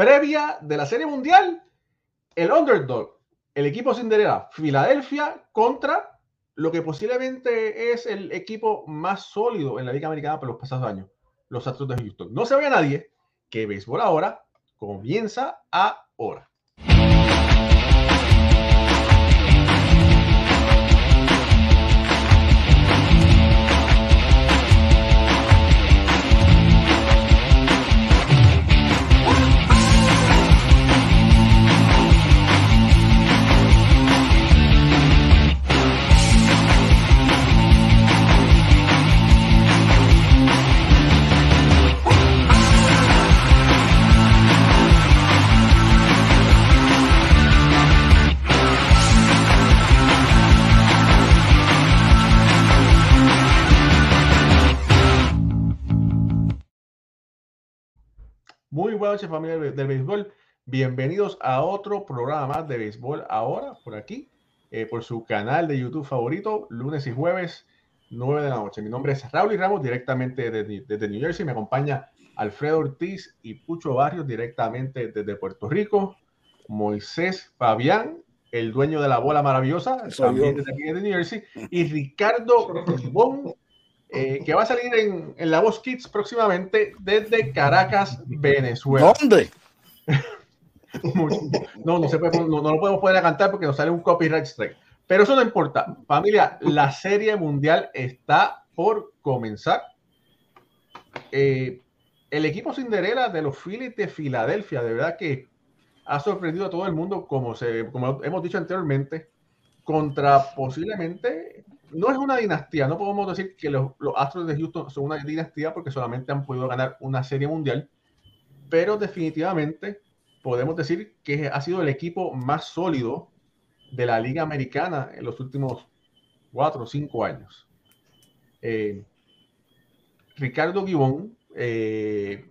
previa de la Serie Mundial, el underdog, el equipo Cinderella, Filadelfia contra lo que posiblemente es el equipo más sólido en la Liga Americana por los pasados años, los Astros de Houston. No se ve a nadie que béisbol ahora comienza ahora. Muy buenas noches familia del béisbol. Bienvenidos a otro programa más de béisbol ahora por aquí, eh, por su canal de YouTube favorito, lunes y jueves, 9 de la noche. Mi nombre es Raúl y Ramos, directamente desde, desde New Jersey. Me acompaña Alfredo Ortiz y Pucho Barrios, directamente desde Puerto Rico. Moisés Fabián, el dueño de la bola maravillosa, también desde aquí de New Jersey. Y Ricardo Ribón, eh, que va a salir en, en, La Voz Kids próximamente desde Caracas, Venezuela. ¿Dónde? no, no, se puede, no, no, lo podemos poder cantar porque nos sale un copyright strike. Pero eso no importa. Familia, la serie mundial está por comenzar. Eh, el equipo Cinderella de los Phillies de Filadelfia, de verdad que ha sorprendido a todo el mundo, como, se, como hemos dicho anteriormente, contra posiblemente no es una dinastía, no podemos decir que los, Astros de Houston son una dinastía porque solamente han podido ganar una serie mundial, pero definitivamente podemos decir que ha sido el equipo más sólido de la Liga Americana en los últimos cuatro o cinco años. Eh, Ricardo Gibón eh,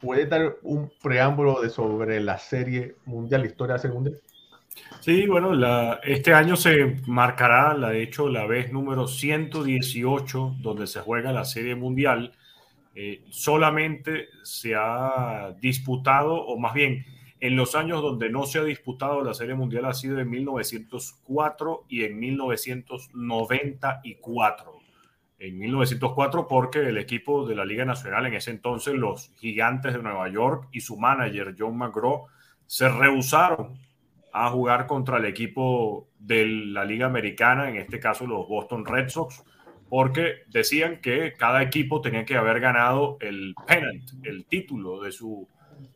puede dar un preámbulo de sobre la serie mundial, la historia de la serie. Sí, bueno, este año se marcará, la, de hecho, la vez número 118 donde se juega la Serie Mundial. Eh, solamente se ha disputado, o más bien, en los años donde no se ha disputado la Serie Mundial ha sido en 1904 y en 1994. En 1904 porque el equipo de la Liga Nacional en ese entonces, los Gigantes de Nueva York y su manager John McGraw se rehusaron a jugar contra el equipo de la Liga Americana, en este caso los Boston Red Sox, porque decían que cada equipo tenía que haber ganado el pennant, el título de su,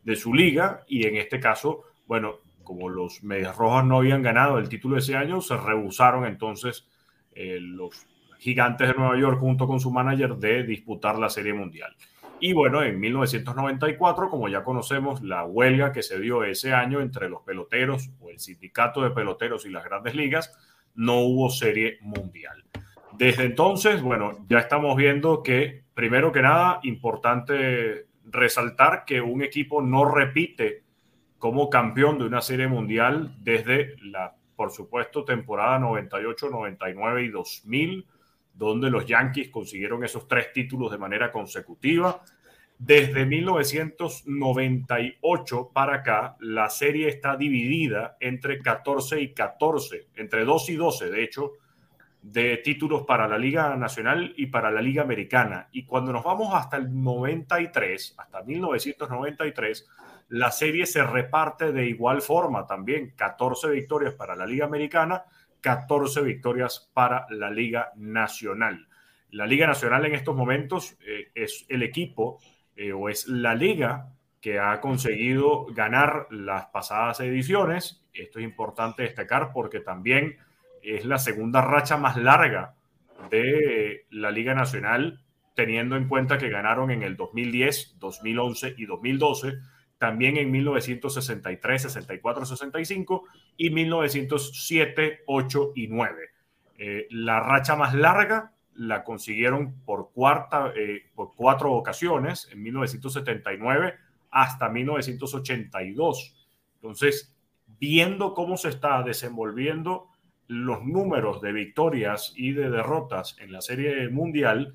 de su liga, y en este caso, bueno, como los Medias Rojas no habían ganado el título ese año, se rehusaron entonces eh, los gigantes de Nueva York junto con su manager de disputar la Serie Mundial. Y bueno, en 1994, como ya conocemos, la huelga que se dio ese año entre los peloteros o el sindicato de peloteros y las grandes ligas, no hubo serie mundial. Desde entonces, bueno, ya estamos viendo que, primero que nada, importante resaltar que un equipo no repite como campeón de una serie mundial desde la, por supuesto, temporada 98, 99 y 2000 donde los Yankees consiguieron esos tres títulos de manera consecutiva. Desde 1998 para acá, la serie está dividida entre 14 y 14, entre 2 y 12, de hecho, de títulos para la Liga Nacional y para la Liga Americana. Y cuando nos vamos hasta el 93, hasta 1993, la serie se reparte de igual forma también, 14 victorias para la Liga Americana 14 victorias para la Liga Nacional. La Liga Nacional en estos momentos eh, es el equipo eh, o es la liga que ha conseguido ganar las pasadas ediciones. Esto es importante destacar porque también es la segunda racha más larga de la Liga Nacional, teniendo en cuenta que ganaron en el 2010, 2011 y 2012 también en 1963, 64, 65 y 1907, 8 y 9. Eh, la racha más larga la consiguieron por, cuarta, eh, por cuatro ocasiones, en 1979 hasta 1982. Entonces, viendo cómo se está desenvolviendo los números de victorias y de derrotas en la serie mundial,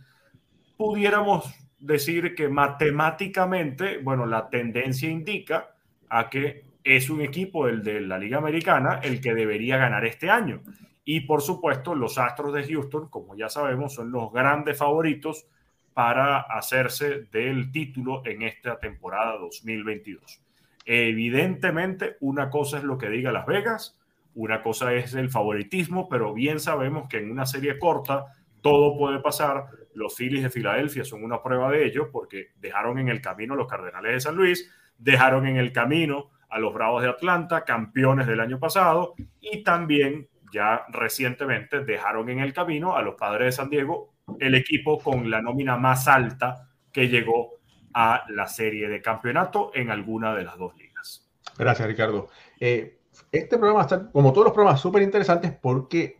pudiéramos decir que matemáticamente, bueno, la tendencia indica a que es un equipo, el de la Liga Americana, el que debería ganar este año. Y por supuesto, los Astros de Houston, como ya sabemos, son los grandes favoritos para hacerse del título en esta temporada 2022. Evidentemente, una cosa es lo que diga Las Vegas, una cosa es el favoritismo, pero bien sabemos que en una serie corta todo puede pasar. Los Phillies de Filadelfia son una prueba de ello porque dejaron en el camino a los Cardenales de San Luis, dejaron en el camino a los Bravos de Atlanta, campeones del año pasado, y también ya recientemente dejaron en el camino a los Padres de San Diego, el equipo con la nómina más alta que llegó a la serie de campeonato en alguna de las dos ligas. Gracias, Ricardo. Eh, este programa está, como todos los programas, súper interesantes porque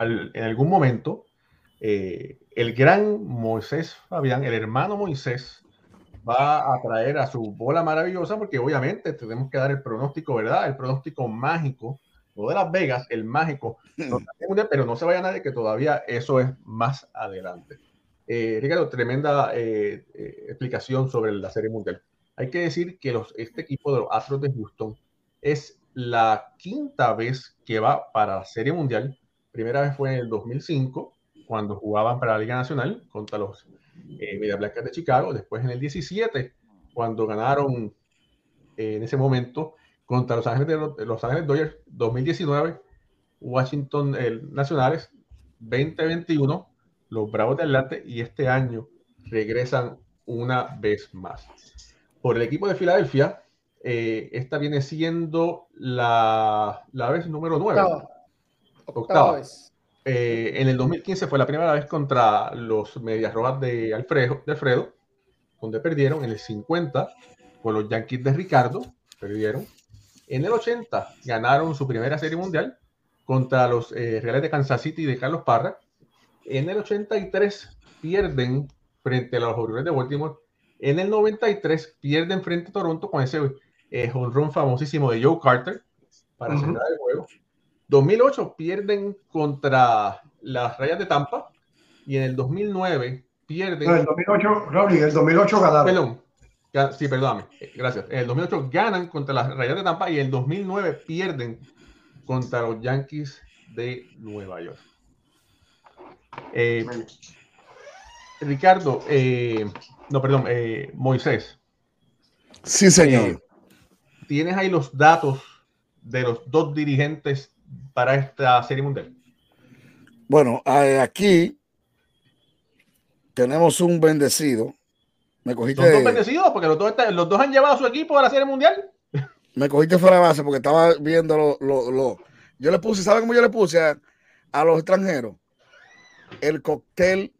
en algún momento eh, el gran Moisés Fabián, el hermano Moisés, va a traer a su bola maravillosa porque obviamente tenemos que dar el pronóstico, ¿verdad? El pronóstico mágico, de Las Vegas, el mágico, hmm. pero no se vaya nadie que todavía eso es más adelante. Eh, Ricardo, tremenda eh, eh, explicación sobre la Serie Mundial. Hay que decir que los, este equipo de los Astros de Houston es la quinta vez que va para la Serie Mundial. Primera vez fue en el 2005, cuando jugaban para la Liga Nacional contra los eh, Media Blancas de Chicago. Después en el 17, cuando ganaron eh, en ese momento contra Los Ángeles, de los, Ángeles Dodgers. 2019, Washington Nacionales. 2021, los Bravos de Atlante. Y este año regresan una vez más. Por el equipo de Filadelfia, eh, esta viene siendo la, la vez número 9. Octava. Eh, en el 2015 fue la primera vez contra los Medias Rojas de Alfredo, de Alfredo, donde perdieron. En el 50 con los Yankees de Ricardo, perdieron. En el 80 ganaron su primera serie mundial contra los eh, Reales de Kansas City de Carlos Parra. En el 83 pierden frente a los Orioles de Baltimore. En el 93 pierden frente a Toronto con ese eh, honrón famosísimo de Joe Carter para cerrar el juego. 2008 pierden contra las Rayas de Tampa y en el 2009 pierden. No, en el 2008, Ronnie, el 2008 ganaron. Perdón, sí, perdóname, gracias. En el 2008 ganan contra las Rayas de Tampa y en el 2009 pierden contra los Yankees de Nueva York. Eh, Ricardo, eh, no, perdón, eh, Moisés. Sí, señor. ¿Tienes ahí los datos de los dos dirigentes para esta serie mundial? Bueno, aquí tenemos un bendecido. Me cogiste. Los dos bendecidos, porque los dos, los dos han llevado a su equipo a la serie mundial. Me cogiste fuera de base porque estaba viendo lo, lo, Yo le puse, ¿saben cómo yo le puse a, los extranjeros? El cóctel,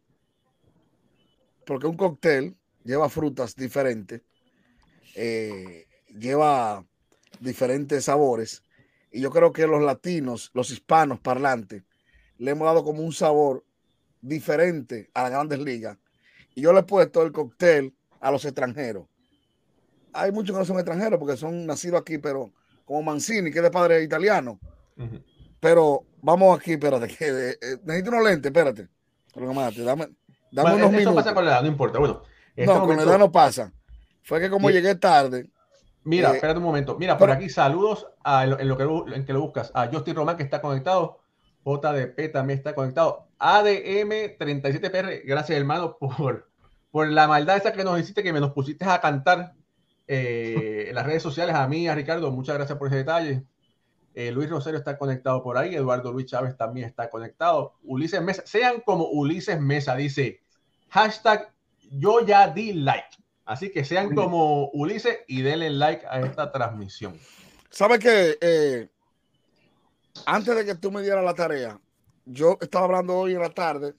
porque un cóctel lleva frutas diferentes, eh, lleva diferentes sabores y yo creo que los latinos, los hispanos parlantes, le hemos dado como un sabor diferente a las grandes ligas. Y yo le he puesto el cóctel a los extranjeros. Hay muchos que no son extranjeros porque son nacidos aquí, pero como Mancini, que es de padre italiano. Pero vamos aquí, espérate, que eh, eh, necesito unos lentes, espérate. dame, dame unos minutos. pasa con la edad, no importa. Bueno, este no, con la edad no pasa. Fue que como llegué tarde, Mira, eh, espérate un momento. Mira, por aquí saludos a, en, lo que, en que lo buscas. A Justin Román que está conectado. JDP también está conectado. ADM37PR, gracias hermano por, por la maldad esa que nos hiciste, que me nos pusiste a cantar eh, en las redes sociales. A mí, a Ricardo, muchas gracias por ese detalle. Eh, Luis Rosario está conectado por ahí. Eduardo Luis Chávez también está conectado. Ulises Mesa, sean como Ulises Mesa, dice hashtag yo ya di like. Así que sean como Ulises y denle like a esta transmisión. ¿Sabes qué? Eh, antes de que tú me dieras la tarea, yo estaba hablando hoy en la tarde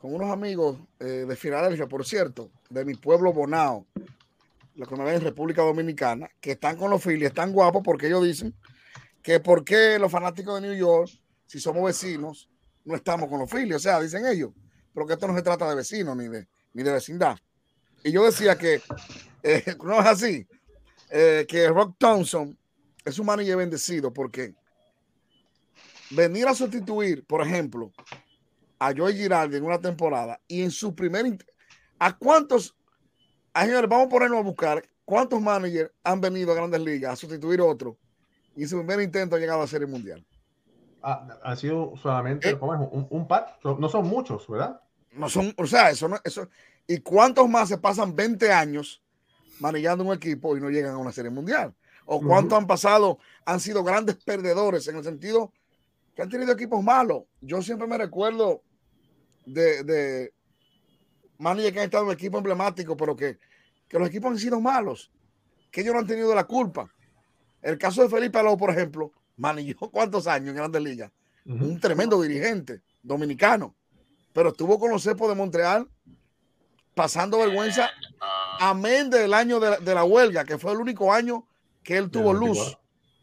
con unos amigos eh, de Filadelfia, por cierto, de mi pueblo Bonao, la que en República Dominicana, que están con los Phillies, están guapos porque ellos dicen que por qué los fanáticos de New York, si somos vecinos, no estamos con los Phillies. O sea, dicen ellos, pero que esto no se trata de vecinos ni de, ni de vecindad. Y yo decía que eh, no es así, eh, que Rock Thompson es un manager bendecido porque venir a sustituir, por ejemplo, a Joey Girardi en una temporada y en su primer. ¿A cuántos Ay, señores, vamos a ponernos a buscar cuántos managers han venido a grandes ligas a sustituir otro y su primer intento ha llegado a Serie Mundial. Ah, ha sido solamente Eh. un par, no son muchos, ¿verdad? No son, o sea, eso no, eso. ¿Y cuántos más se pasan 20 años manejando un equipo y no llegan a una serie mundial? ¿O cuántos han pasado, han sido grandes perdedores en el sentido que han tenido equipos malos? Yo siempre me recuerdo de, de managers que han estado en equipos emblemáticos, pero que, que los equipos han sido malos, que ellos no han tenido la culpa. El caso de Felipe Alou, por ejemplo, manejó cuántos años en Grandes Ligas Ujú. un tremendo dirigente dominicano, pero estuvo con los cepos de Montreal pasando vergüenza, amén del año de la, de la huelga, que fue el único año que él tuvo luz. 94.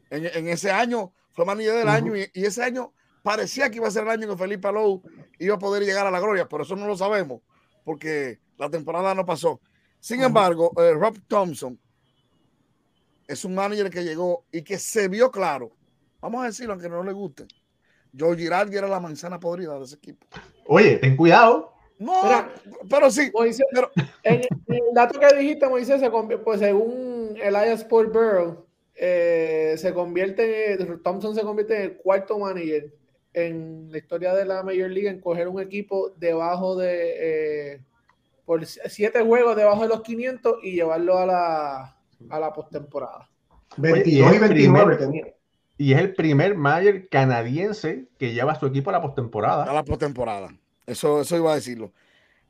En, en ese año fue manager del año y, y ese año parecía que iba a ser el año que Felipe Alou iba a poder llegar a la gloria, pero eso no lo sabemos porque la temporada no pasó. Sin embargo, eh, Rob Thompson es un manager que llegó y que se vio claro. Vamos a decirlo, aunque no le guste. Joe Girardi era la manzana podrida de ese equipo. Oye, ten cuidado. No, Mira. pero sí. Moisés, Pero- en, en el dato que dijiste, Moisés, se convierte, pues según Elias Sport Bureau, eh, se convierte, Thompson se convierte en el cuarto manager en la historia de la Major League en coger un equipo debajo de, eh, por siete juegos debajo de los 500 y llevarlo a la, a la postemporada. 22 y y el 29 primer- tenía. Y es el primer manager canadiense que lleva a su equipo a la a postemporada. la postemporada. Eso, eso iba a decirlo.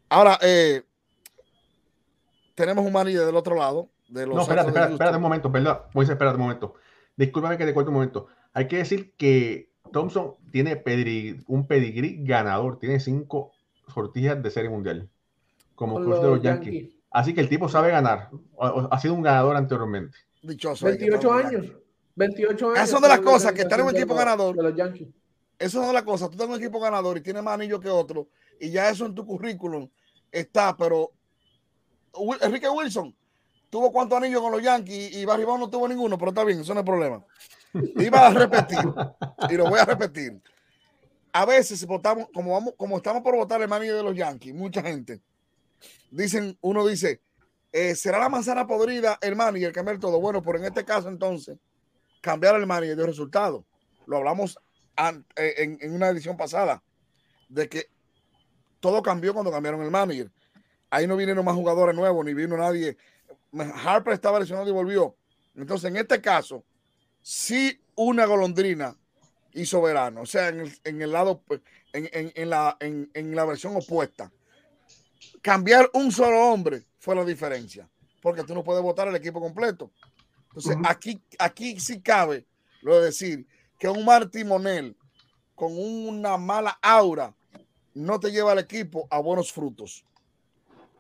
Ahora, eh, tenemos un manager del otro lado. De los No, espérate, espérate, espérate un momento, perdón. Moisés, espérate un momento. Discúlpame que te corte un momento. Hay que decir que Thompson tiene pedigrí- un pedigrí ganador. Tiene cinco sortijas de serie mundial. Como Con coach de los los Yankees. Yankees. Así que el tipo sabe ganar. Ha sido un ganador anteriormente. Dichoso. ahí que 28 estamos años. Yankees. 28 años. Esas son de las cosas, que estar en un equipo los- ganador. De los Yankees. Eso es una cosa. Tú tienes un equipo ganador y tienes más anillos que otro. Y ya eso en tu currículum está. Pero Enrique Wilson tuvo cuántos anillos con los Yankees y Barry no tuvo ninguno. Pero está bien, eso no es problema. Iba a repetir. y lo voy a repetir. A veces votamos, como vamos, como estamos por votar el manager de los Yankees, mucha gente dicen, uno dice, eh, ¿será la manzana podrida el manager cambiar todo? Bueno, pero en este caso entonces, cambiar el manager dio resultado. Lo hablamos en, en una edición pasada, de que todo cambió cuando cambiaron el manager. Ahí no vinieron más jugadores nuevos, ni vino nadie. Harper estaba lesionado y volvió. Entonces, en este caso, sí una golondrina hizo verano, o sea, en el, en el lado, pues, en, en- en la, en, en la versión opuesta. Cambiar un solo hombre fue la diferencia, porque tú no puedes votar el equipo completo. Entonces, aquí, aquí sí cabe lo de decir que un Martimonel con una mala aura no te lleva al equipo a buenos frutos.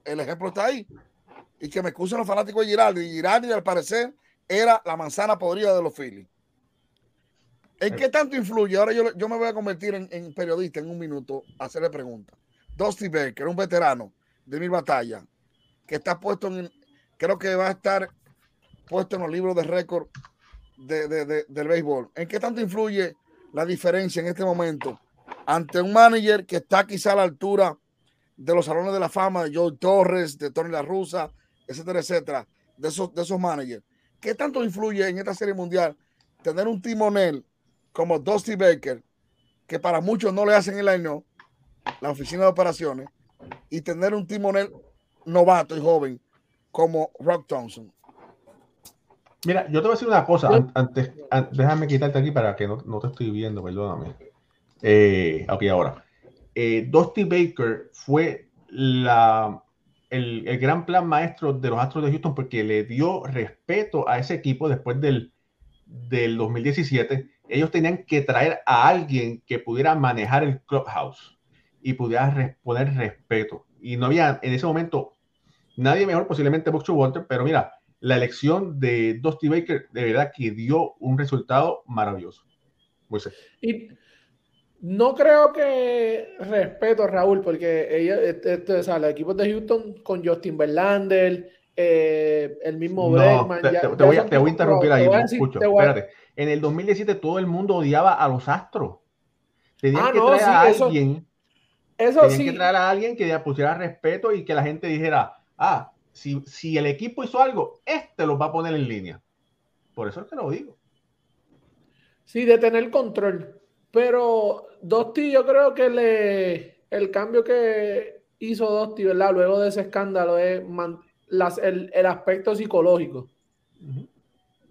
El ejemplo está ahí. Y que me excusen los fanáticos de Girardi. Girardi, al parecer, era la manzana podrida de los Phillies. ¿En qué tanto influye? Ahora yo, yo me voy a convertir en, periodista en un minuto a hacerle preguntas. Dusty Baker, un veterano de mil batallas, que está puesto en, creo que va a estar puesto en los libros de récord de, de- de- del béisbol. ¿En qué tanto influye la diferencia en este momento ante un manager que está quizá a la altura de los salones de la fama de Joe Torres, de Tony La Russa, etcétera, etcétera, de esos, de esos managers? ¿Qué tanto influye en esta serie mundial tener un timonel como Dusty Baker, que para muchos no le hacen el año, la oficina de operaciones, y tener un timonel novato y joven como Rock Thompson? Mira, yo te voy a decir una cosa. Antes, an- déjame quitarte aquí para que no, no te estoy viendo, perdóname. Eh, ok, ahora. Eh, Dusty Baker fue la, el, el gran plan maestro de los Astros de Houston porque le dio respeto a ese equipo después del, del 2017. Ellos tenían que traer a alguien que pudiera manejar el clubhouse y pudiera poner respeto. Y no había en ese momento nadie mejor, posiblemente Buck Walter, pero mira, la elección de Dusty Baker de verdad que dio un resultado maravilloso. Moisés. Y no creo que respeto Raúl, porque ella, este, este, o sea, los equipos de Houston con Justin Verlander, eh, el mismo No, Bregman. te, voy a, son te voy a tipos interrumpir ahí, no escucho. a- Espérate. En el 2017 todo el mundo odiaba a los Astros. Tenían Ah, que no, traer sí, a eso- alguien, Eso tenían sí, que traer a alguien que pusiera respeto y que la gente dijera, ah, si, si el equipo hizo algo, este lo va a poner en línea. Por eso es que lo digo. Sí, de tener control. Pero Dosti, yo creo que le, el cambio que hizo Dosti, ¿verdad? Luego de ese escándalo es las, el, el, aspecto psicológico. Uh -huh.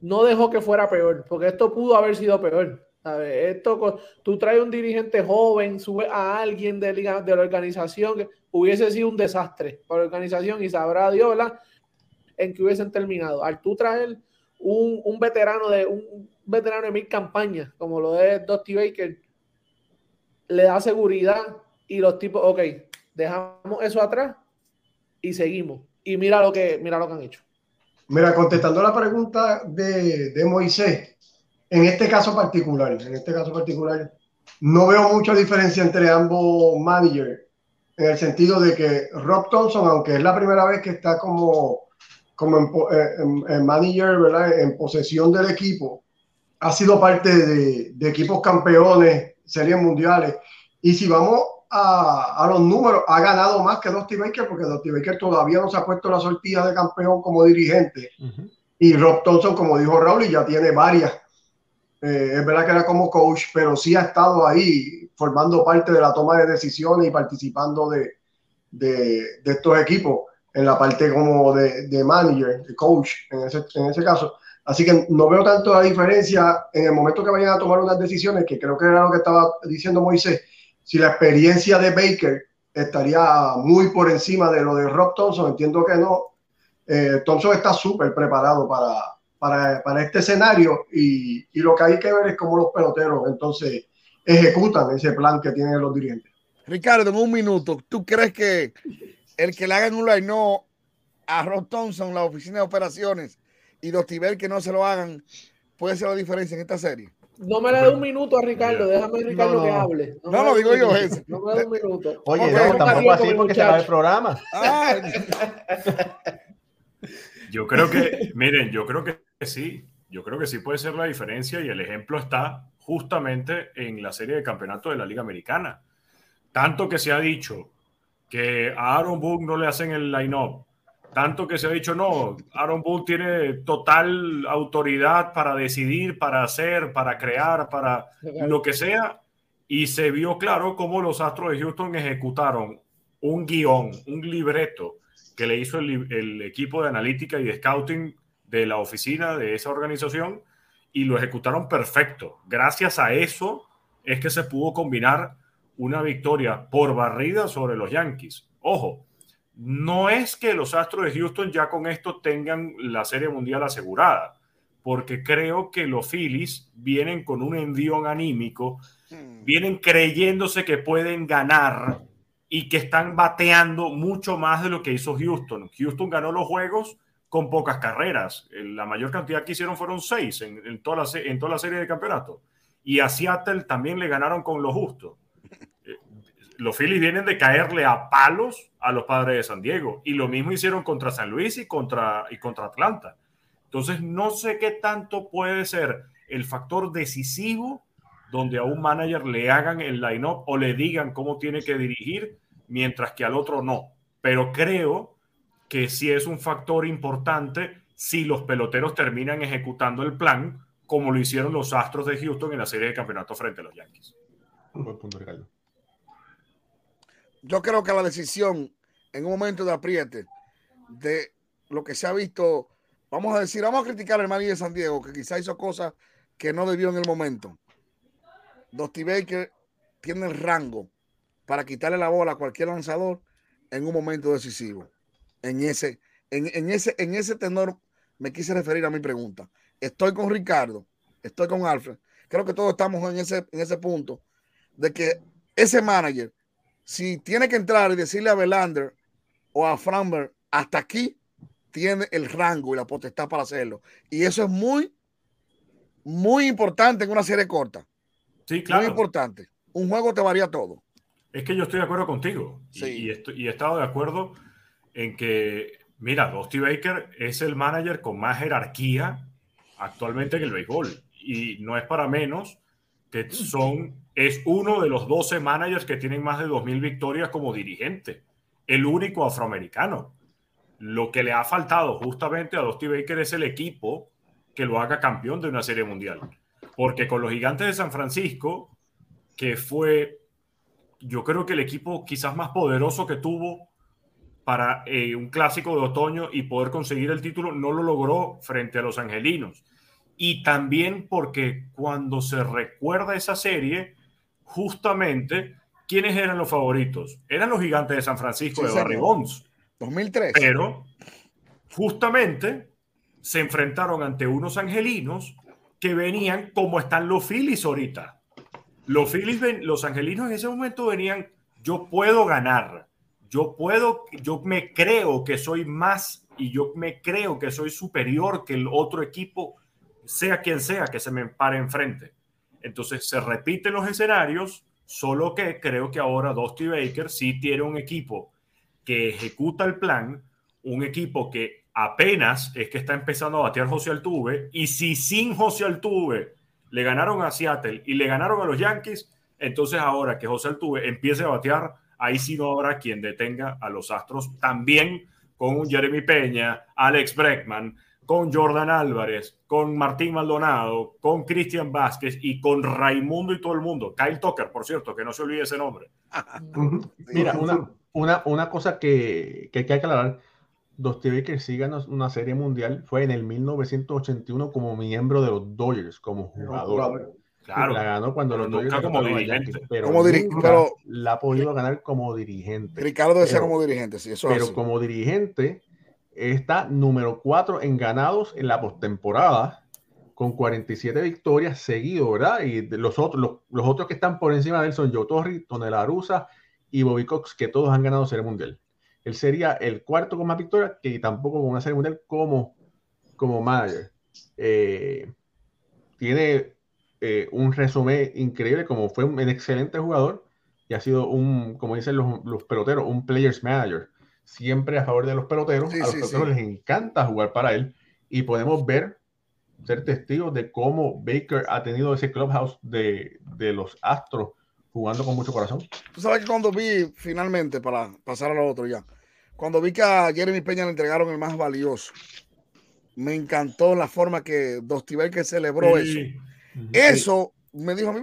No dejó que fuera peor, porque esto pudo haber sido peor. Esto, tú traes un dirigente joven, sube a alguien de la organización, que hubiese sido un desastre para la organización y sabrá Dios, ¿verdad? En que hubiesen terminado. Al tú traer un, un veterano de un veterano de mil campañas, como lo es Dusty Baker, le da seguridad y los tipos, ok, dejamos eso atrás y seguimos. Y mira lo que, mira lo que han hecho. Mira, contestando la pregunta de, de Moisés, en este caso particular, en este caso particular, no veo mucha diferencia entre ambos managers, en el sentido de que Rob Thompson, aunque es la primera vez que está como, como en, en, en manager, ¿verdad? en posesión del equipo, ha sido parte de, de equipos campeones, series mundiales. Y si vamos a, a, los números, ha ganado más que Dusty Baker, porque Dusty Baker todavía no se ha puesto la sortija de campeón como dirigente. Uh -huh. Y Rob Thompson, como dijo Raúl, ya tiene varias. Eh, es verdad que era como coach, pero sí ha estado ahí formando parte de la toma de decisiones y participando de, de, de estos equipos en la parte como de, de manager, de coach, en ese, en ese caso. Así que no veo tanto la diferencia en el momento que vayan a tomar unas decisiones, que creo que era lo que estaba diciendo Moisés, si la experiencia de Baker estaría muy por encima de lo de Rob Thompson, entiendo que no. Eh, Thompson está súper preparado para, para, para, este escenario y, y, lo que hay que ver es cómo los peloteros entonces ejecutan ese plan que tienen los dirigentes. Ricardo, en un minuto, ¿tú crees que el que le hagan un line no a Rob Thompson, la oficina de operaciones, y Dostiver que no se lo hagan, puede ser la diferencia en esta serie? No me le dé un minuto a Ricardo, déjame a Ricardo no, no. que hable. No, no lo digo yo, eso. No me dé un minuto. Oye, no, tampoco así porque se va el programa. Ah. yo creo que, miren, yo creo que sí. Yo creo que sí puede ser la diferencia y el ejemplo está justamente en la serie de campeonato de la Liga Americana. Tanto que se ha dicho que a Aaron Boone no le hacen el line-up, tanto que se ha dicho, no, Aaron Boone tiene total autoridad para decidir, para hacer, para crear, para lo que sea. Y se vio claro cómo los Astros de Houston ejecutaron un guion, un libreto que le hizo el, el, equipo de analítica y de scouting de la oficina de esa organización y lo ejecutaron perfecto. Gracias a eso es que se pudo combinar una victoria por barrida sobre los Yankees. Ojo, no es que los Astros de Houston ya con esto tengan la Serie Mundial asegurada, porque creo que los Phillies vienen con un envión anímico, vienen creyéndose que pueden ganar y que están bateando mucho más de lo que hizo Houston. Houston ganó los juegos con pocas carreras. La mayor cantidad que hicieron fueron seis en, toda, la, serie de campeonato. Y a Seattle también le ganaron con lo justo los Phillies vienen de caerle a palos a los padres de San Diego. Y lo mismo hicieron contra San Luis y contra, y contra Atlanta. Entonces, no sé qué tanto puede ser el factor decisivo donde a un manager le hagan el line-up o le digan cómo tiene que dirigir, mientras que al otro no. Pero creo que sí es un factor importante si los peloteros terminan ejecutando el plan como lo hicieron los Astros de Houston en la serie de campeonato frente a los Yankees. Un buen punto, Ricardo yo creo que la decisión en un momento de apriete de lo que se ha visto, vamos a decir, vamos a criticar al Manny de San Diego, que quizá hizo cosas que no debió en el momento. Dusty Baker tiene el rango para quitarle la bola a cualquier lanzador en un momento decisivo. En ese, en, en ese, en ese tenor me quise referir a mi pregunta. Estoy con Ricardo, estoy con Alfred. Creo que todos estamos en ese, en ese punto de que ese manager si tiene que entrar y decirle a Belander o a Framberg, hasta aquí tiene el rango y la potestad para hacerlo. Y eso es muy, muy importante en una serie corta. Sí, claro. Muy importante. Un juego te varía todo. Es que yo estoy de acuerdo contigo. Sí. Y, y, estoy, y he estado de acuerdo en que, mira, Dusty Baker es el manager con más jerarquía actualmente en el béisbol. Y no es para menos que son es uno de los 12 managers que tienen más de 2.000 victorias como dirigente, el único afroamericano. Lo que le ha faltado justamente a Dusty Baker es el equipo que lo haga campeón de una serie mundial. Porque con los gigantes de San Francisco, que fue, yo creo que el equipo quizás más poderoso que tuvo para eh, un clásico de otoño y poder conseguir el título, no lo logró frente a los angelinos. Y también porque cuando se recuerda esa serie, justamente, ¿quiénes eran los favoritos? Eran los gigantes de San Francisco Sí, de Barry. Bonds. 2003. Pero justamente se enfrentaron ante unos angelinos que venían como están los Phillies ahorita. Los Phillies, los angelinos en ese momento venían, yo puedo ganar, yo puedo, yo me creo que soy más y yo me creo que soy superior que el otro equipo, sea quien sea que se me pare enfrente. Entonces se repiten los escenarios, solo que creo que ahora Dusty Baker sí tiene un equipo que ejecuta el plan, un equipo que apenas es que está empezando a batear José Altuve, y si sin José Altuve le ganaron a Seattle y le ganaron a los Yankees, entonces ahora que José Altuve empiece a batear, ahí sí no habrá quien detenga a los Astros, también con un Jeremy Peña, Alex Breckman, con Jordan Álvarez, con Martín Maldonado, con Cristian Vázquez y con Raimundo y todo el mundo. Kyle Tucker, por cierto, que no se olvide ese nombre. Mira, una, una, una cosa que, que hay que aclarar, Dusty Baker sí ganó una serie mundial, fue en el 1981 como miembro de los Dodgers, como jugador. Claro, la ganó cuando pero los nunca como dirigente. Yankees, pero Como diri- nunca pero- la ha podido ganar como dirigente. Ricardo decía Pero- como dirigente, sí, eso es pero así. como dirigente está número 4 en ganados en la postemporada con 47 victorias seguido, ¿verdad? Y los otros, los, los otros que están por encima de él son Joe Torre, Tony La Russa y Bobby Cox, que todos han ganado Serie Mundial. Él sería el cuarto con más victorias, que tampoco con una Serie Mundial como, como manager. Eh, tiene eh, un resumen increíble, como fue un, excelente jugador y ha sido un, como dicen los, los peloteros, un players manager. Siempre a favor de los peloteros. Sí, a los sí, peloteros sí. les encanta jugar para él y podemos ver, ser testigos de cómo Baker ha tenido ese clubhouse de, de los Astros jugando con mucho corazón. Tú sabes que cuando vi finalmente, para pasar a lo otro ya, cuando vi que a Jeremy Peña le entregaron el más valioso, me encantó la forma que Dusty Baker celebró eso. Eso me dijo a mí,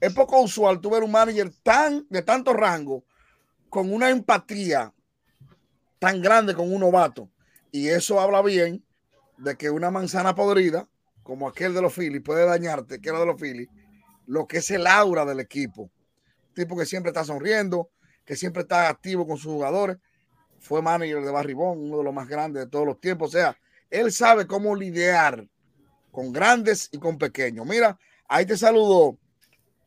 es poco usual tú ver un manager tan de tanto rango con una empatía tan grande con un novato. Y eso habla bien de que una manzana podrida, como aquel de los Phillies, puede dañarte, que era de los Phillies, lo que es el aura del equipo. Tipo que siempre está sonriendo, que siempre está activo con sus jugadores. Fue manager de Barry Bonds, uno de los más grandes de todos los tiempos. O sea, él sabe cómo lidiar con grandes y con pequeños. Mira, ahí te saludo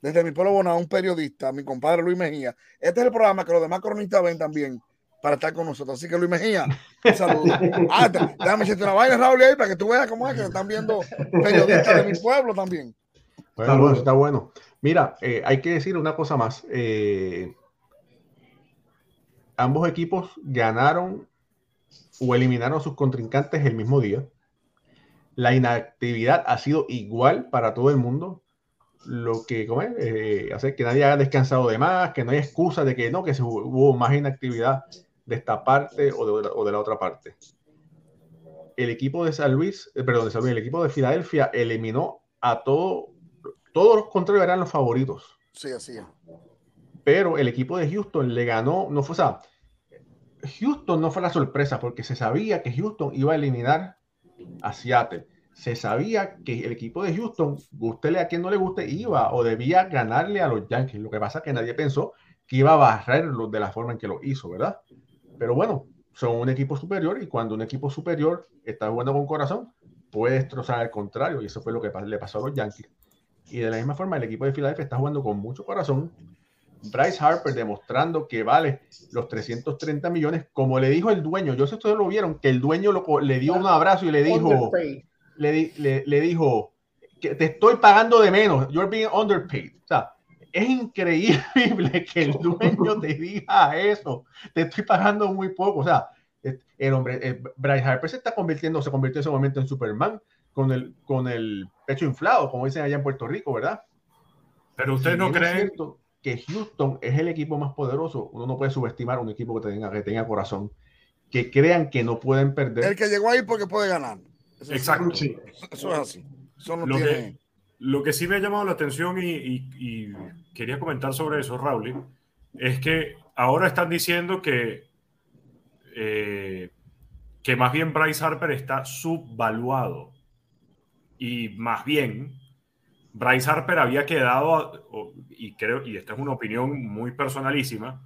desde mi pueblo Bonao, un periodista, mi compadre Luis Mejía. Este es el programa que los demás cronistas ven también para estar con nosotros. Así que Luis Mejía, un saludo. Ah, te- déjame decirte una vaina, Raúl, ahí para que tú veas cómo es que están viendo periodistas de mi pueblo también. Bueno, Está bueno, bueno. está bueno. Mira, eh, hay que decir una cosa más. Eh, ambos equipos ganaron o eliminaron a sus contrincantes el mismo día. La inactividad ha sido igual para todo el mundo. Lo que ¿cómo es? Eh, hace que nadie haya descansado de más, que no hay excusa de que no, que se hu- hubo más inactividad de esta parte o de, o de la otra parte. El equipo de San Luis, eh, perdón, de San Luis, el equipo de Filadelfia eliminó a todo, todos los contrarios eran los favoritos Sí, así es. pero el equipo de Houston le ganó, no fue, o sea, Houston no fue la sorpresa porque se sabía que Houston iba a eliminar a Seattle. Se sabía que el equipo de Houston, gústele a quien no le guste, iba o debía ganarle a los Yankees. Lo que pasa es que nadie pensó que iba a barrerlos de la forma en que lo hizo, ¿verdad? Pero bueno, son un equipo superior y cuando un equipo superior está jugando con corazón, puede destrozar al contrario y eso fue lo que le pasó a los Yankees. Y de la misma forma, el equipo de Philadelphia está jugando con mucho corazón. Bryce Harper demostrando que vale los 330 millones, como le dijo el dueño. Yo sé ustedes lo vieron, que el dueño lo le dio un abrazo y le dijo, le, le, le dijo que te estoy pagando de menos, you're being underpaid. O sea, es increíble que el dueño te diga eso, te estoy pagando muy poco. O sea, el hombre, eh, Bryce Harper se está convirtiendo, se convirtió en ese momento en Superman con el, con el pecho inflado, como dicen allá en Puerto Rico, ¿verdad? Pero ustedes no creen, cierto que Houston es el equipo más poderoso, uno no puede subestimar un equipo que tenga, que tenga corazón. que crean que no pueden perder. El que llegó ahí porque puede ganar. Eso Exacto. Sí. Eso es así. Eso no lo, tiene... que, lo que sí me ha llamado la atención y, y, y quería comentar sobre eso, Raúl, es que ahora están diciendo que, eh, que más bien Bryce Harper está subvaluado. Y más bien, Bryce Harper había quedado, y creo, y esta es una opinión muy personalísima,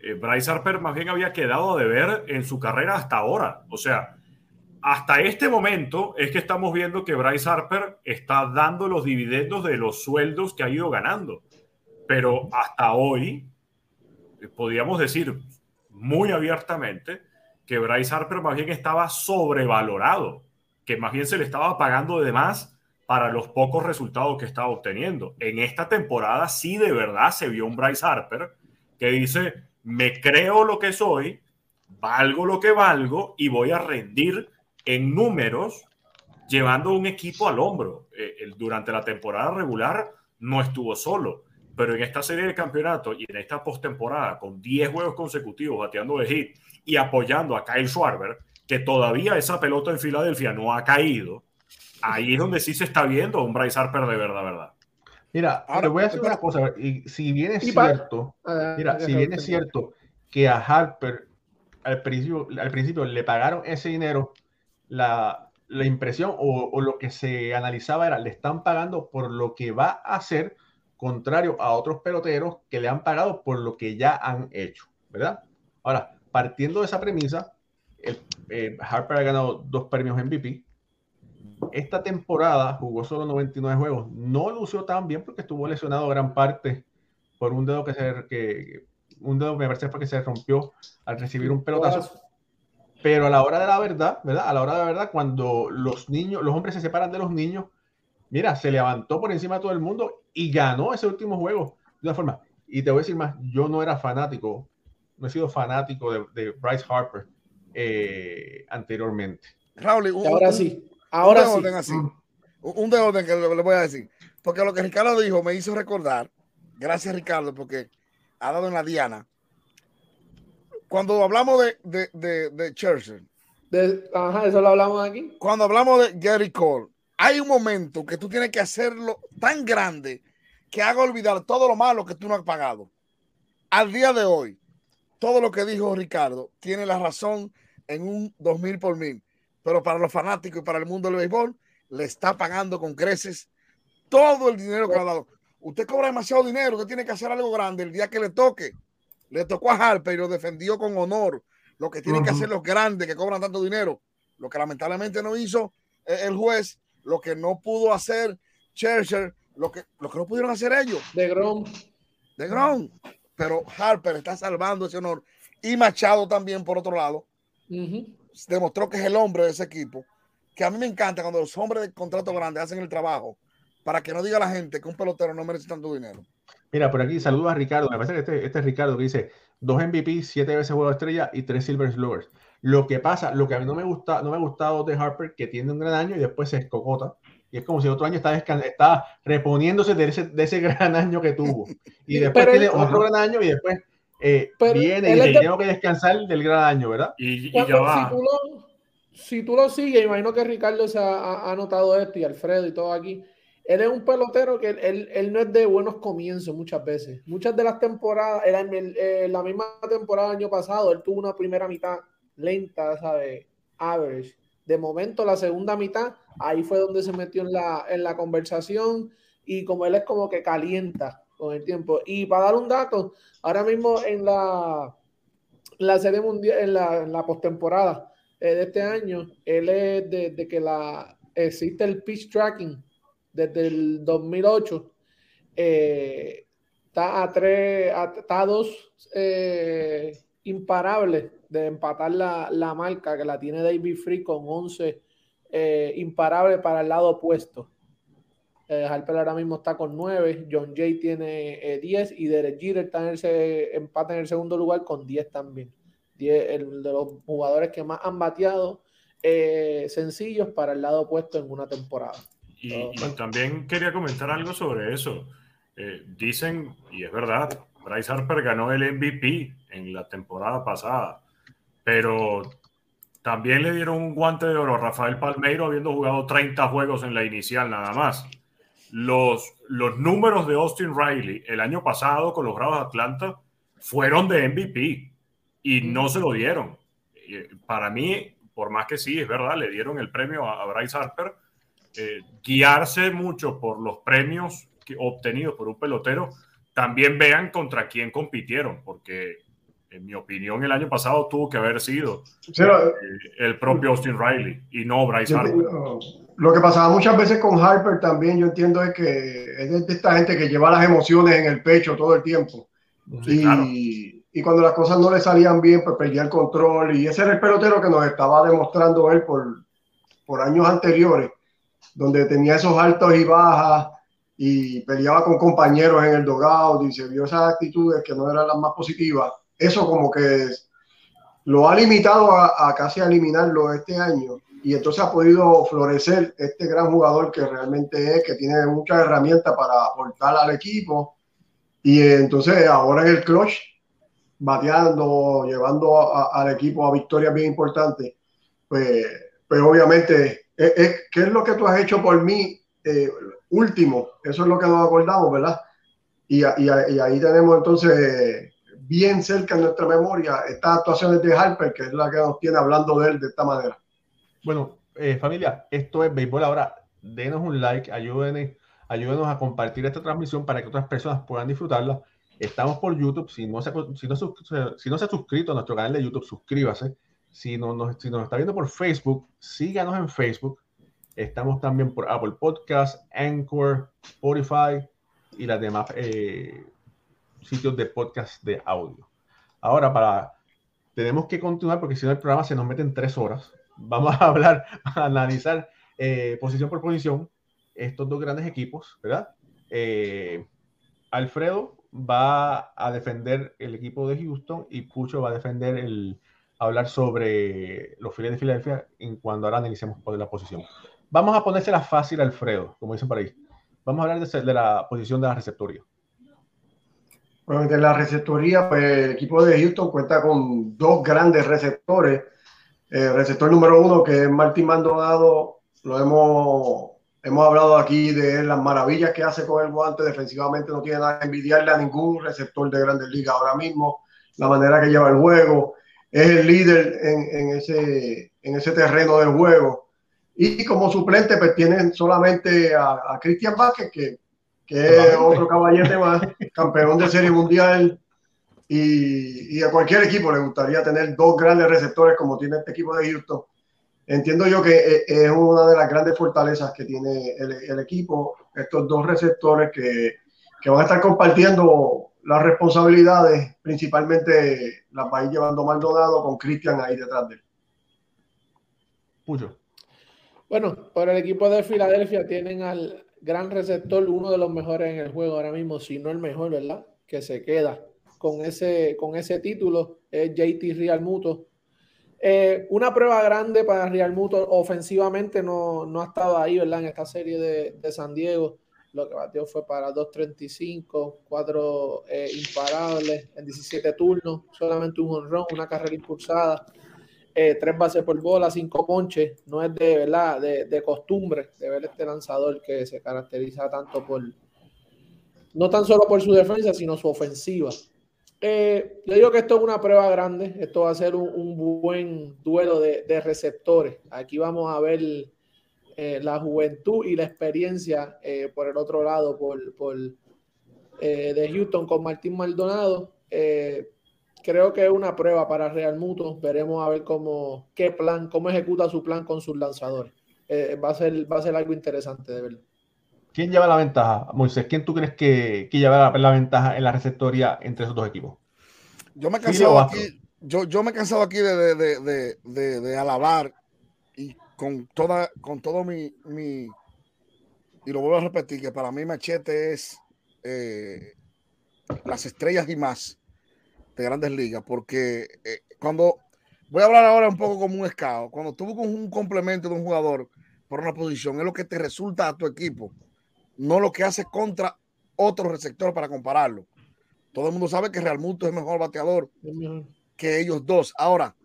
eh, Bryce Harper más bien había quedado de ver en su carrera hasta ahora. O sea, hasta este momento es que estamos viendo que Bryce Harper está dando los dividendos de los sueldos que ha ido ganando. Pero hasta hoy, eh, podríamos decir muy abiertamente que Bryce Harper más bien estaba sobrevalorado, que más bien se le estaba pagando de más para los pocos resultados que estaba obteniendo. En esta temporada sí de verdad se vio un Bryce Harper que dice, me creo lo que soy, valgo lo que valgo y voy a rendir en números llevando un equipo al hombro. Eh, durante la temporada regular no estuvo solo, pero en esta serie de campeonatos y en esta postemporada con 10 juegos consecutivos bateando de hit y apoyando a Kyle Schwarber, que todavía esa pelota en Filadelfia no ha caído, ahí es donde sí se está viendo un Bryce Harper de verdad, verdad. Mira, ahora voy a decir una cosa, y si bien es cierto, mira, si bien es cierto que a Harper al principio, al principio le pagaron ese dinero, la, la impresión o, o, lo que se analizaba era, le están pagando por lo que va a hacer, contrario a otros peloteros que le han pagado por lo que ya han hecho, ¿verdad? Ahora, partiendo de esa premisa, el, eh, Harper ha ganado dos premios MVP. Esta temporada jugó solo 99 juegos. No lució tan bien porque estuvo lesionado gran parte por un dedo que se que un dedo me parece fue que se rompió al recibir un pelotazo. Pero a la hora de la verdad, ¿verdad? A la hora de la verdad, cuando los niños, los hombres se separan de los niños, mira, se levantó por encima de todo el mundo y ganó ese último juego de una forma. Y te voy a decir más, yo no era fanático, no he sido fanático de, de Bryce Harper eh, anteriormente. Raúl, un, ahora sí, ahora un sí. orden así, un de orden que le, le voy a decir, porque lo que Ricardo dijo me hizo recordar, gracias Ricardo, porque ha dado en la diana. Cuando hablamos de, de, de, de Churchill, de, ajá, eso lo hablamos aquí. Cuando hablamos de Gary Cole, hay un momento que tú tienes que hacerlo tan grande que haga olvidar todo lo malo que tú no has pagado. Al día de hoy, todo lo que dijo Ricardo tiene la razón en un 2000 por mil, pero para los fanáticos y para el mundo del béisbol, le está pagando con creces todo el dinero que le ha dado. Usted cobra demasiado dinero, usted tiene que hacer algo grande el día que le toque. Le tocó a Harper y lo defendió con honor. Lo que tienen uh -huh. que hacer los grandes que cobran tanto dinero. Lo que lamentablemente no hizo el juez, lo que no pudo hacer Churchill, lo que, lo que no pudieron hacer ellos. De Grom. De Grom. Pero Harper está salvando ese honor. Y Machado también, por otro lado, uh -huh. Demostró que es el hombre de ese equipo. Que a mí me encanta cuando los hombres de contrato grande hacen el trabajo para que no diga la gente que un pelotero no merece tanto dinero. Mira, por aquí saludos a Ricardo. Me parece que este, este es Ricardo que dice dos MVP, siete veces juego de estrella y tres Silver Sluggers. Lo que pasa, lo que a mí no me gusta, no me ha gustado de Harper, que tiene un gran año y después se escocota. Y es como si otro año está, está reponiéndose de ese, de ese gran año que tuvo. Y después pero tiene otro gran año y después eh, viene y dice, tengo que descansar del gran año, ¿verdad? Y, y ya va. Si tú, lo, si tú lo sigues, imagino que Ricardo se ha, ha notado esto y Alfredo y todo aquí él es un pelotero que él, él, él, no es de buenos comienzos muchas veces. Muchas de las temporadas, era en, el, eh, la misma temporada del año pasado, él tuvo una primera mitad lenta, ¿sabes? Average. De momento, la segunda mitad, ahí fue donde se metió en la, en la conversación y como él es como que calienta con el tiempo. Y para dar un dato, ahora mismo en la, la serie mundial, en la, en postemporada eh, de este año, él es de, de que la, existe el pitch tracking desde el 2008 eh, está a tres, a, está dos eh, imparables de empatar la, la, marca que la tiene David Free con 11 eh, imparables para el lado opuesto. Eh, Harper ahora mismo está con 9, John Jay tiene 10 y Derek Jeter está en el, empata en el segundo lugar con 10 también. 10, el de los jugadores que más han bateado sencillos para el lado opuesto en una temporada. Y, y, también quería comentar algo sobre eso. Eh, dicen, y es verdad, Bryce Harper ganó el MVP en la temporada pasada, pero también le dieron un guante de oro a Rafael Palmeiro habiendo jugado 30 juegos en la inicial nada más. Los, los números de Austin Riley el año pasado con los Bravos de Atlanta fueron de MVP y no se lo dieron. Para mí, por más que sí, es verdad, le dieron el premio a, Bryce Harper, eh, guiarse mucho por los premios obtenidos por un pelotero, también vean contra quién compitieron, porque en mi opinión, el año pasado tuvo que haber sido eh, el propio Austin Riley y no Bryce Harper. Lo que pasaba muchas veces con Harper también, yo entiendo, es que es de esta gente que lleva las emociones en el pecho todo el tiempo. y, y, cuando las cosas no le salían bien, pues perdía el control. Y ese era el pelotero que nos estaba demostrando él por, por años anteriores, donde tenía esos altos y bajas y peleaba con compañeros en el dogado y se vio esas actitudes que no eran las más positivas eso como que lo ha limitado a, casi eliminarlo este año y entonces ha podido florecer este gran jugador que realmente es, que tiene muchas herramientas para aportar al equipo y entonces ahora en el clutch, bateando, llevando al equipo a victorias bien importantes, pues, pues obviamente, es, ¿qué es lo que tú has hecho por mí? Eh, último, eso es lo que nos acordamos, ¿verdad? Y, y ahí tenemos entonces bien cerca en nuestra memoria estas actuaciones de Harper, que es la que nos tiene hablando de él de esta manera. Bueno, eh, familia, esto es Béisbol ahora. Denos un like, ayúdenos, ayúdenos a compartir esta transmisión para que otras personas puedan disfrutarla. Estamos por YouTube. Si no, se, si, no, si no se ha suscrito a nuestro canal de YouTube, suscríbase. Si, no, nos, si nos está viendo por Facebook, síganos en Facebook. Estamos también por Apple Podcast, Anchor, Spotify y las demás eh, sitios de podcast de audio. Ahora, para tenemos que continuar porque si no el programa se nos mete en tres horas. Vamos a hablar, a analizar eh, posición por posición estos dos grandes equipos, ¿verdad? Eh, Alfredo va a defender el equipo de Houston y Pucho va a defender el hablar sobre los files de Filadelfia en cuando ahora analicemos la posición. Vamos a ponérsela fácil, Alfredo, como dicen por ahí. Vamos a hablar de, de la posición de la receptoría. Bueno, en la receptoría, pues el equipo de Houston cuenta con dos grandes receptores. El receptor número uno, que es Martín Maldonado, lo hemos, hemos hablado aquí de las maravillas que hace con el guante. Defensivamente no tiene nada que envidiarle a ningún receptor de grandes ligas ahora mismo. La manera que lleva el juego. Es el líder en, en ese, en ese terreno del juego. Y como suplente, pues tienen solamente a, a Cristian Vázquez, que que es otro caballete más, campeón de serie mundial. Y, a cualquier equipo le gustaría tener dos grandes receptores como tiene este equipo de Houston. Entiendo yo que e, es una de las grandes fortalezas que tiene el, equipo, estos dos receptores que, que, van a estar compartiendo las responsabilidades, principalmente las va a ir llevando Maldonado con Cristian ahí detrás de él. Puyo. Bueno, por el equipo de Filadelfia tienen al, gran receptor, uno de los mejores en el juego ahora mismo, si no el mejor, ¿verdad? Que se queda con ese, con ese título, es JT Real Muto. Eh, una prueba grande para Real Muto, ofensivamente no, no, ha estado ahí, ¿verdad? En esta serie de, de San Diego, lo que batió fue para 2.35, 4 eh, imparables en 17 turnos, solamente un honrón, una carrera impulsada. Eh, tres bases por bola, cinco ponches, no es de verdad, de, costumbre de ver este lanzador que se caracteriza tanto por, no tan solo por su defensa, sino su ofensiva. Eh, yo digo que esto es una prueba grande, esto va a ser un, buen duelo de, receptores. Aquí vamos a ver eh, la juventud y la experiencia por el otro lado, por, por de Houston con Martín Maldonado creo que es una prueba para Real Muto. Veremos a ver cómo, qué plan, cómo ejecuta su plan con sus lanzadores. Eh, va, a ser, va a ser algo interesante de verlo. ¿Quién lleva la ventaja, Moisés? ¿Quién tú crees que, que lleva la, ventaja en la receptoría entre esos dos equipos? Yo me he cansado aquí, yo, yo me he cansado aquí de, de, de, de, alabar y con toda, con todo mi, mi, y lo vuelvo a repetir, que para mí Machete es eh, las estrellas y más de grandes ligas, porque eh, cuando voy a hablar ahora un poco como un escado, cuando tú con un complemento de un jugador por una posición, es lo que te resulta a tu equipo, no lo que hace contra otro receptor para compararlo. Todo el mundo sabe que Real Muto es mejor bateador que ellos dos. Ahora,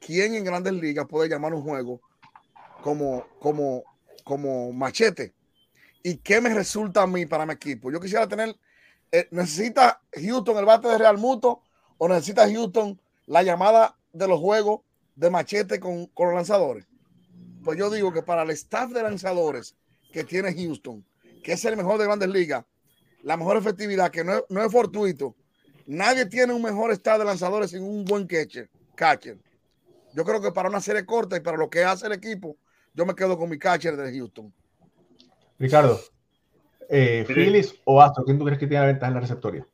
quién en grandes ligas puede llamar un juego como, como, como machete. ¿Y qué me resulta a mí para mi equipo? Yo quisiera tener, eh, ¿necesita Houston el bate de Real Muto o necesita Houston la llamada de los juegos de machete con, con los lanzadores? Pues yo digo que para el staff de lanzadores que tiene Houston, que es el mejor de grandes ligas, la mejor efectividad, que no es, no es fortuito, nadie tiene un mejor staff de lanzadores sin un buen catcher. catcher. Yo creo que para una serie corta y para lo que hace el equipo, yo me quedo con mi catcher de Houston. Ricardo, eh, Phillies o Astro, ¿quién tú crees que tiene la ventaja en la receptoria?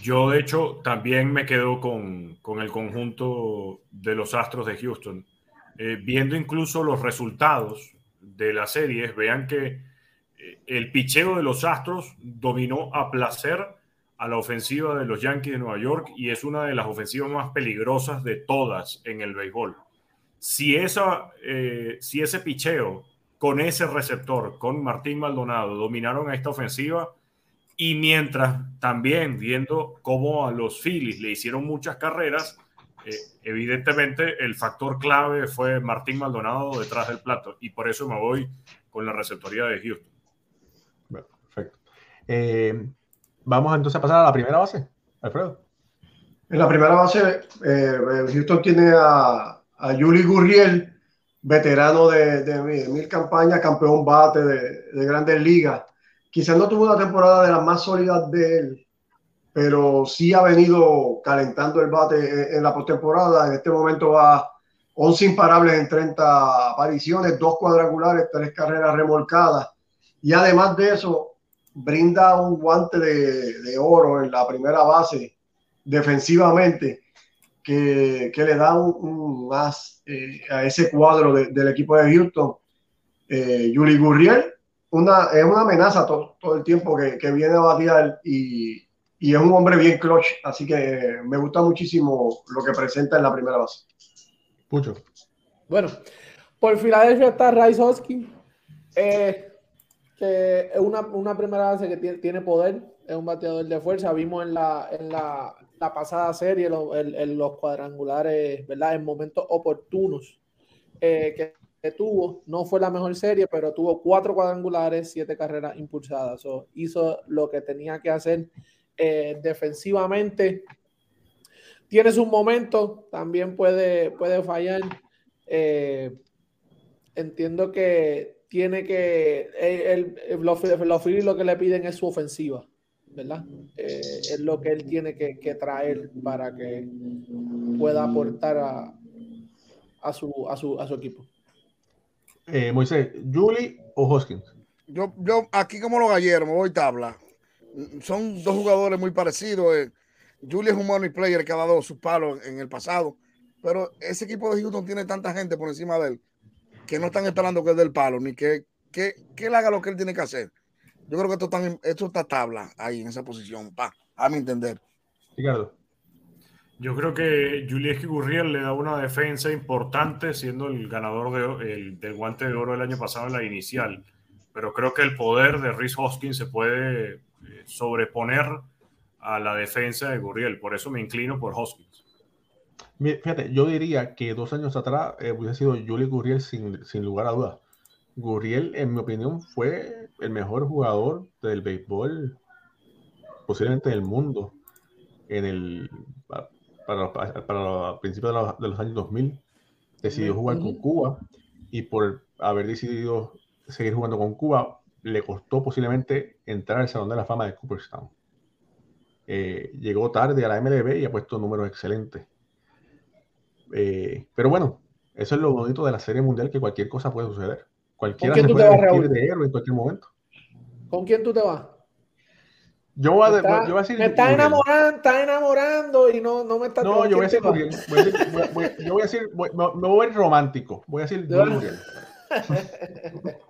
Yo, de hecho, también me quedo con, con el conjunto de los Astros de Houston. Eh, viendo incluso los resultados de las series, vean que el picheo de los Astros dominó a placer a la ofensiva de los Yankees de Nueva York y es una de las ofensivas más peligrosas de todas en el béisbol. Si, esa, eh, si ese picheo con ese receptor, con Martín Maldonado, dominaron a esta ofensiva y mientras también viendo cómo a los Phillies le hicieron muchas carreras, eh, evidentemente el factor clave fue Martín Maldonado detrás del plato y por eso me voy con la receptoría de Houston. Eh, vamos entonces a pasar a la primera base, Alfredo. En la primera base, eh, Houston tiene a, a Juli Gurriel, veterano de, de, mil campañas, campeón bate de, de grandes ligas. Quizás no tuvo una temporada de las más sólidas de él, pero sí ha venido calentando el bate en, la postemporada. En este momento va 11 imparables en 30 apariciones, dos cuadrangulares, tres carreras remolcadas. Y además de eso, brinda un guante de, de oro en la primera base defensivamente que, que le da un, un más eh, a ese cuadro de, del equipo de Houston. Eh, Yuli Gurriel una, es una amenaza todo, todo el tiempo que, que, viene a batear y, y, es un hombre bien clutch, así que me gusta muchísimo lo que presenta en la primera base. Mucho. Bueno, por Filadelfia está Rice Hoskin, eh, es una, una, primera base que tiene, tiene, poder, es un bateador de fuerza. Vimos en la, en la, la pasada serie lo, el, los cuadrangulares, ¿verdad? En momentos oportunos eh, que, que, tuvo. No fue la mejor serie, pero tuvo cuatro cuadrangulares, siete carreras impulsadas. So, hizo lo que tenía que hacer eh, defensivamente. Tiene sus momentos, también puede, puede fallar. Eh, entiendo que tiene que. El, el, los, los lo que le piden es su ofensiva, ¿verdad? Eh, es lo que él tiene que, que, traer para que pueda aportar a, a, su, a, su, a su equipo. Eh, Moisés, ¿Julie o Hoskins? Yo, yo aquí como los galleros, me voy tabla son dos jugadores muy parecidos. Eh. Julie es un money player que ha dado sus palos en el pasado, pero ese equipo de Houston tiene tanta gente por encima de él que no están esperando que dé el palo, ni que, que, que él haga lo que él tiene que hacer. Yo creo que esto, están, esto está tabla ahí en esa posición, pa, a mi entender. Ricardo. Yo creo que Julius Gurriel le da una defensa importante, siendo el ganador de, el, del guante de oro el año pasado en la inicial. Pero creo que el poder de Rhys Hoskins se puede sobreponer a la defensa de Gurriel. Por eso me inclino por Hoskins. Fíjate, yo diría que dos años atrás eh, hubiese sido Julie Gurriel sin, sin lugar a dudas. Gurriel, en mi opinión, fue el mejor jugador del béisbol, posiblemente del mundo, en el, para, para, para principios de, los, de los años 2000. Decidió jugar con Cuba y por haber decidido seguir jugando con Cuba, le costó posiblemente entrar al Salón de la Fama de Cooperstown. Eh, llegó tarde a la MLB y ha puesto números excelentes. Eh, pero bueno, eso es lo bonito de la Serie Mundial, que cualquier cosa puede suceder. Cualquiera se puede vestir de héroe en cualquier momento. ¿Con quién tú te vas? Yo voy a, está, yo voy a decir. Me está enamorando, está enamorando y no, no me está. No, yo voy a decir Muriel. Voy a decir, voy, voy, yo voy a decir, me voy a ir romántico. Voy a decir Muriel.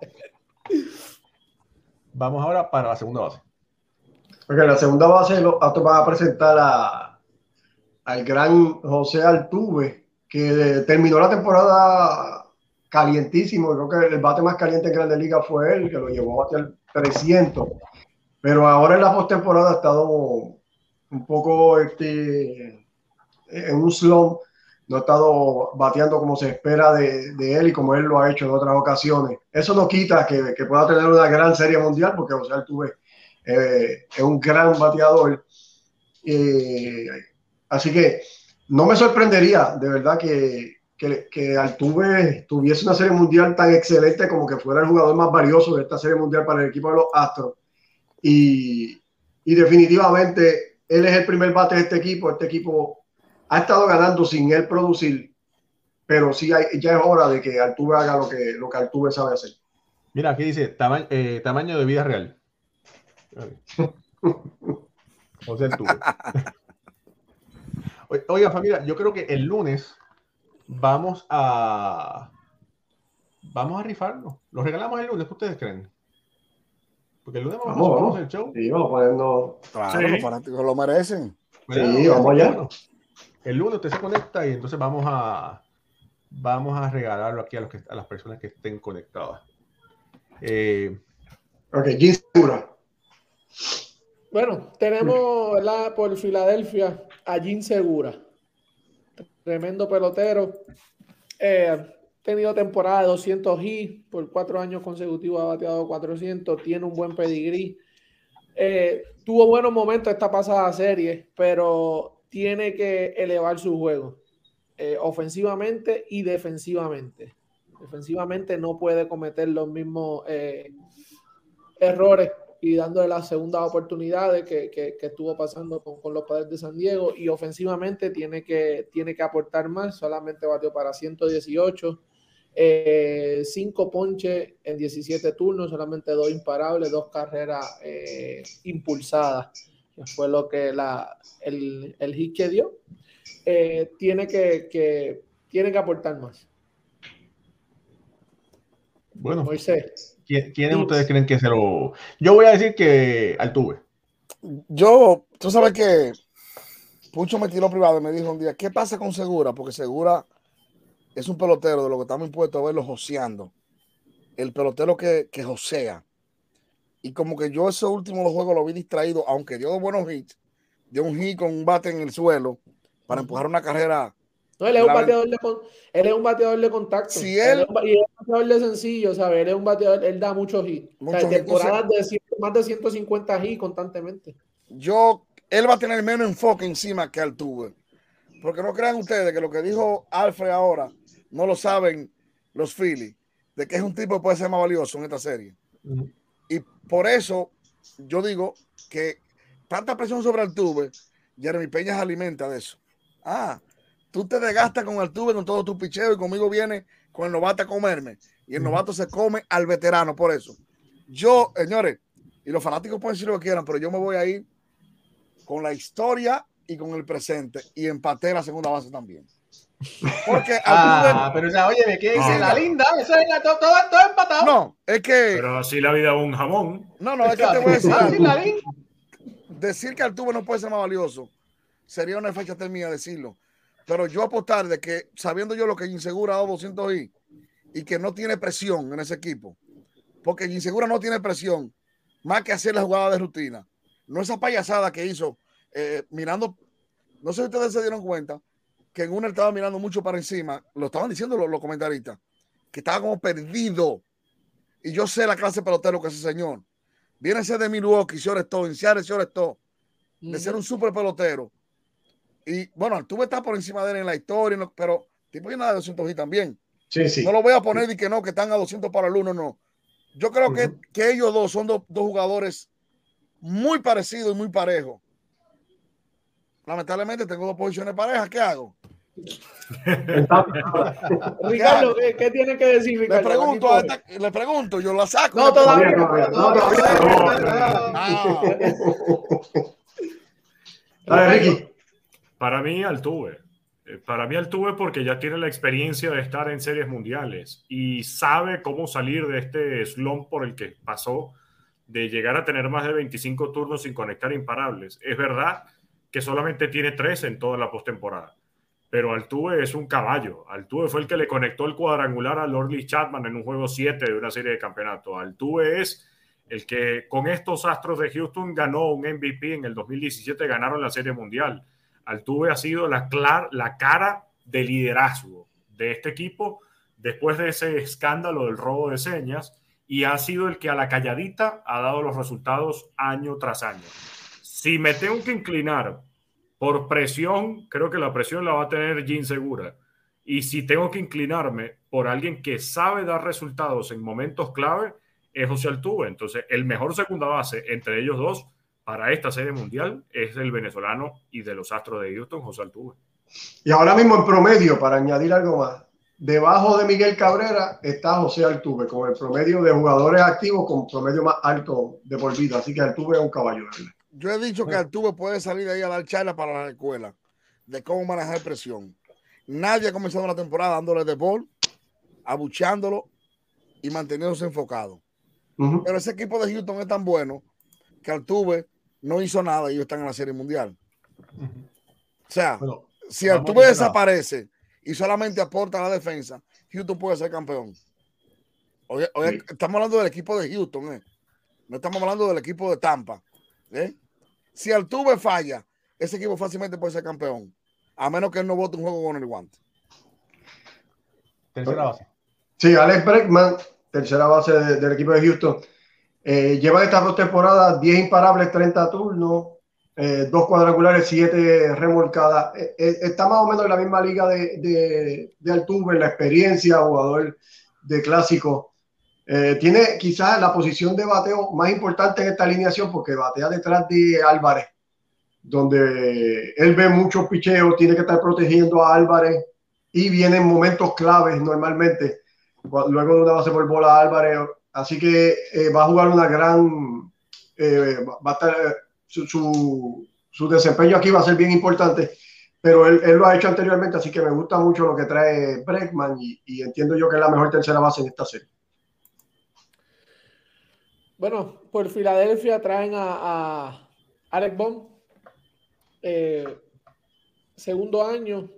Vamos ahora para la segunda base. Ok, la segunda base lo, va a presentar a, al gran José Altuve, que terminó la temporada calientísimo. Creo que el bate más caliente en Grandes Ligas fue él, que lo llevó a batear 300. Pero ahora en la postemporada ha estado un poco este, en un slump. no ha estado bateando como se espera de, de, él y como él lo ha hecho en otras ocasiones. Eso no quita que, que pueda tener una gran serie mundial, porque José Altuve eh, es un gran bateador. Eh, así que no me sorprendería, de verdad, que, que, que, Altuve tuviese una serie mundial tan excelente como que fuera el jugador más valioso de esta serie mundial para el equipo de los Astros. Y, y definitivamente él es el primer bate de este equipo. Este equipo ha estado ganando sin él producir, pero sí hay, ya es hora de que Altuve haga lo que, lo que Altuve sabe hacer. Mira, aquí dice tama eh, tamaño de vida real. José Altuve. Oiga, familia, yo creo que el lunes vamos a vamos a rifarlo. Lo regalamos el lunes, ¿qué ustedes creen? Porque el lunes vamos, vamos, vamos, el show. Sí, vamos poniendo. Claro, Sí. los fanáticos lo merecen. Sí, vamos allá. bueno, el lunes usted se conecta y entonces vamos a vamos a regalarlo aquí a, los que, a las personas que estén conectadas. Eh, Ok, Jim Segura. Bueno, tenemos ¿verdad? por Filadelfia a Jim Segura. Tremendo pelotero. Eh, tenido temporada de 200 hits por cuatro años consecutivos, ha bateado 400, tiene un buen pedigrí. Eh, tuvo buenos momentos esta pasada serie, pero tiene que elevar su juego eh, ofensivamente y defensivamente. Defensivamente no puede cometer los mismos eh, errores y dándole las segundas oportunidades que, que, que estuvo pasando con, con, los padres de San Diego y ofensivamente tiene que, tiene que aportar más, solamente batió para 118, 5 eh, ponches en 17 turnos, solamente dos imparables, dos carreras eh, impulsadas, que fue lo que la, el, el hit que dio. Eh, tiene, que, que, tiene que aportar más. Bueno, Moisés. ¿Quiénes ustedes creen que se lo.? Yo voy a decir que Altuve. Yo, tú sabes que Pucho me tiró privado y me dijo un día: ¿Qué pasa con Segura? Porque Segura es un pelotero de lo que estamos impuestos a verlo joseando. El pelotero que, que josea. Y como que yo esos últimos juegos lo vi distraído, aunque dio buenos hits, dio un hit con un bate en el suelo para empujar una carrera. No, él es, un bateador de, él es un bateador de contacto. Si él, él es un, y es un bateador de sencillo, ¿sabes? Él es un bateador, él da muchos hits. Muchos o sea, temporadas de más de 150 hits constantemente. Yo, él va a tener menos enfoque encima que Altuve. Porque no crean ustedes que lo que dijo Alfred ahora no lo saben los Phillies, de que es un tipo que puede ser más valioso en esta serie. Uh -huh. Y por eso yo digo que tanta presión sobre Altuve, Jeremy Peña se alimenta de eso. Ah, tú te desgastas con Altuve con todo tu picheo y conmigo viene con el novato a comerme. Y el novato se come al veterano por eso. Yo, señores, y los fanáticos pueden decir lo que quieran, pero yo me voy a ir con la historia y con el presente y empaté la segunda base también. Porque ah, pero ya, oye, ¿de qué dice ah, la linda? Eso es la, todo, todo, todo, empatado. No, es que. Pero así la vida es un jamón. No, no, es que te voy a decir. Algo. Decir que Altuve no puede ser más valioso sería una fecha termina decirlo. Pero yo apostar de que, sabiendo yo lo que Insegura ha dado 200 y, y que no tiene presión en ese equipo, porque Insegura no tiene presión, más que hacer la jugada de rutina. No esa payasada que hizo eh, mirando, no sé si ustedes se dieron cuenta, que en una estaba mirando mucho para encima, lo estaban diciendo los, los comentaristas, que estaba como perdido. Y yo sé la clase de pelotero que es ese señor. Viene a ser de Milwaukee, señor Stowe, en Seattle, señor Stowe, de ser un super pelotero. Y bueno, Altuve está por encima de él en la historia, no, pero tipo viene a 200 y también. Sí, sí. No lo voy a poner y que no, que están a 200 para el uno, no. Yo creo uh -huh. que, que, ellos dos son dos, dos jugadores muy parecidos y muy parejos. Lamentablemente tengo dos posiciones parejas. ¿Qué hago? Ricardo, ¿qué, ¿qué, tiene que decir? Ricardo? Le pregunto, a esta, le pregunto, yo la saco. No, todavía no. Dale, Ricky. Para mí, Altuve. Eh, Para mí, Altuve porque ya tiene la experiencia de estar en series mundiales y sabe cómo salir de este slump por el que pasó de llegar a tener más de 25 turnos sin conectar imparables. Es verdad que solamente tiene tres en toda la postemporada pero Altuve es un caballo. Altuve fue el que le conectó el cuadrangular a Lordley Chapman en un juego 7 de una serie de campeonato. Altuve es el que con estos Astros de Houston ganó un MVP en el 2017, ganaron la Serie Mundial. Altuve ha sido la, cara de liderazgo de este equipo después de ese escándalo del robo de señas y ha sido el que a la calladita ha dado los resultados año tras año. Si me tengo que inclinar por presión, creo que la presión la va a tener Jean Segura. Y si tengo que inclinarme por alguien que sabe dar resultados en momentos clave, es José Altuve. Entonces, el mejor segunda base entre ellos dos para esta serie mundial es el venezolano y de los Astros de Houston, José Altuve. Y ahora mismo en promedio, para añadir algo más, debajo de Miguel Cabrera está José Altuve, con el promedio de jugadores activos con promedio más alto de por vida. Así que Altuve es un caballo. Yo he dicho que Altuve puede salir de ahí a dar charla para la escuela de cómo manejar presión. Nadie ha comenzado la temporada dándole de bol, abuchándolo y manteniéndose enfocado. Pero ese equipo de Houston es tan bueno que Altuve no hizo nada y ellos están en la Serie Mundial. O sea, si Altuve desaparece y solamente aporta a la defensa, Houston puede ser campeón. Oye, estamos hablando del equipo de Houston, ¿eh? no estamos hablando del equipo de Tampa. ¿eh? Si Altuve falla, ese equipo fácilmente puede ser campeón, a menos que él no vote un juego con el guante. Tercera base. Sí, Alex Breckman tercera base del equipo de Houston. Eh, lleva estas dos temporadas 10 imparables, 30 turnos, eh, dos cuadrangulares, 7 remolcadas. Eh, está más o menos en la misma liga de, de, de Altuve, la experiencia, jugador de clásico. tiene quizás la posición de bateo más importante en esta alineación porque batea detrás de Álvarez, donde él ve muchos picheos, tiene que estar protegiendo a Álvarez y vienen momentos claves normalmente luego de una base por bola Álvarez. Así que eh, va a jugar una gran. Eh, va a estar, eh, su, su, desempeño aquí va a ser bien importante, pero él, él, lo ha hecho anteriormente, así que me gusta mucho lo que trae Breckman y, y entiendo yo que es la mejor tercera base en esta serie. Bueno, por Filadelfia traen a, a Alec Bond. segundo año,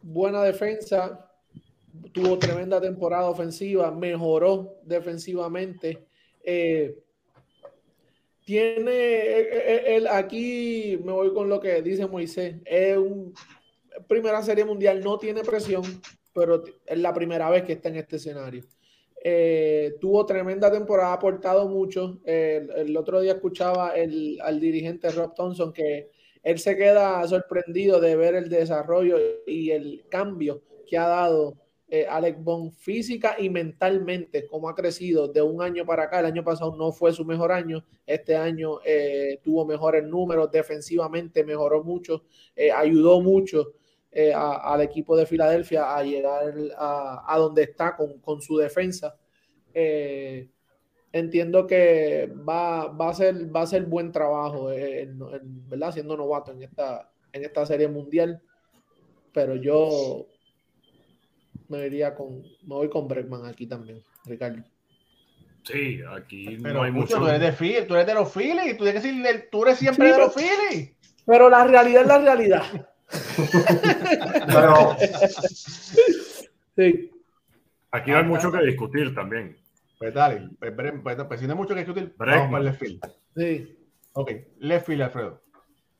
buena defensa, tuvo tremenda temporada ofensiva, mejoró defensivamente. Eh, tiene, el, aquí me voy con lo que dice Moisés, es un primera serie mundial, no tiene presión, pero es la primera vez que está en este escenario. Eh, tuvo tremenda temporada, ha aportado mucho. el, otro día escuchaba el, al dirigente Rob Thompson que él se queda sorprendido de ver el desarrollo y el cambio que ha dado eh, Alex Bond física y mentalmente, cómo ha crecido de un año para acá. El año pasado no fue su mejor año, este año eh, tuvo mejores números, defensivamente mejoró mucho, eh, ayudó mucho al equipo de Filadelfia a llegar a, donde está con, su defensa. entiendo que va, a ser, va a ser buen trabajo, ¿verdad? Siendo novato en esta, en esta serie mundial. Pero yo me iría con, me voy con Bregman aquí también, Ricardo. Sí, aquí pero no hay mucho. Tú eres de, Philly, tú eres de los Phillies, tú, eres, tú eres siempre de los Phillies. Pero la realidad es la realidad. pero, sí. Aquí hay mucho que discutir también. Pues dale, pues, pues, pues, si no hay mucho que discutir, vamos para el field. Sí. Ok, left field, Alfredo.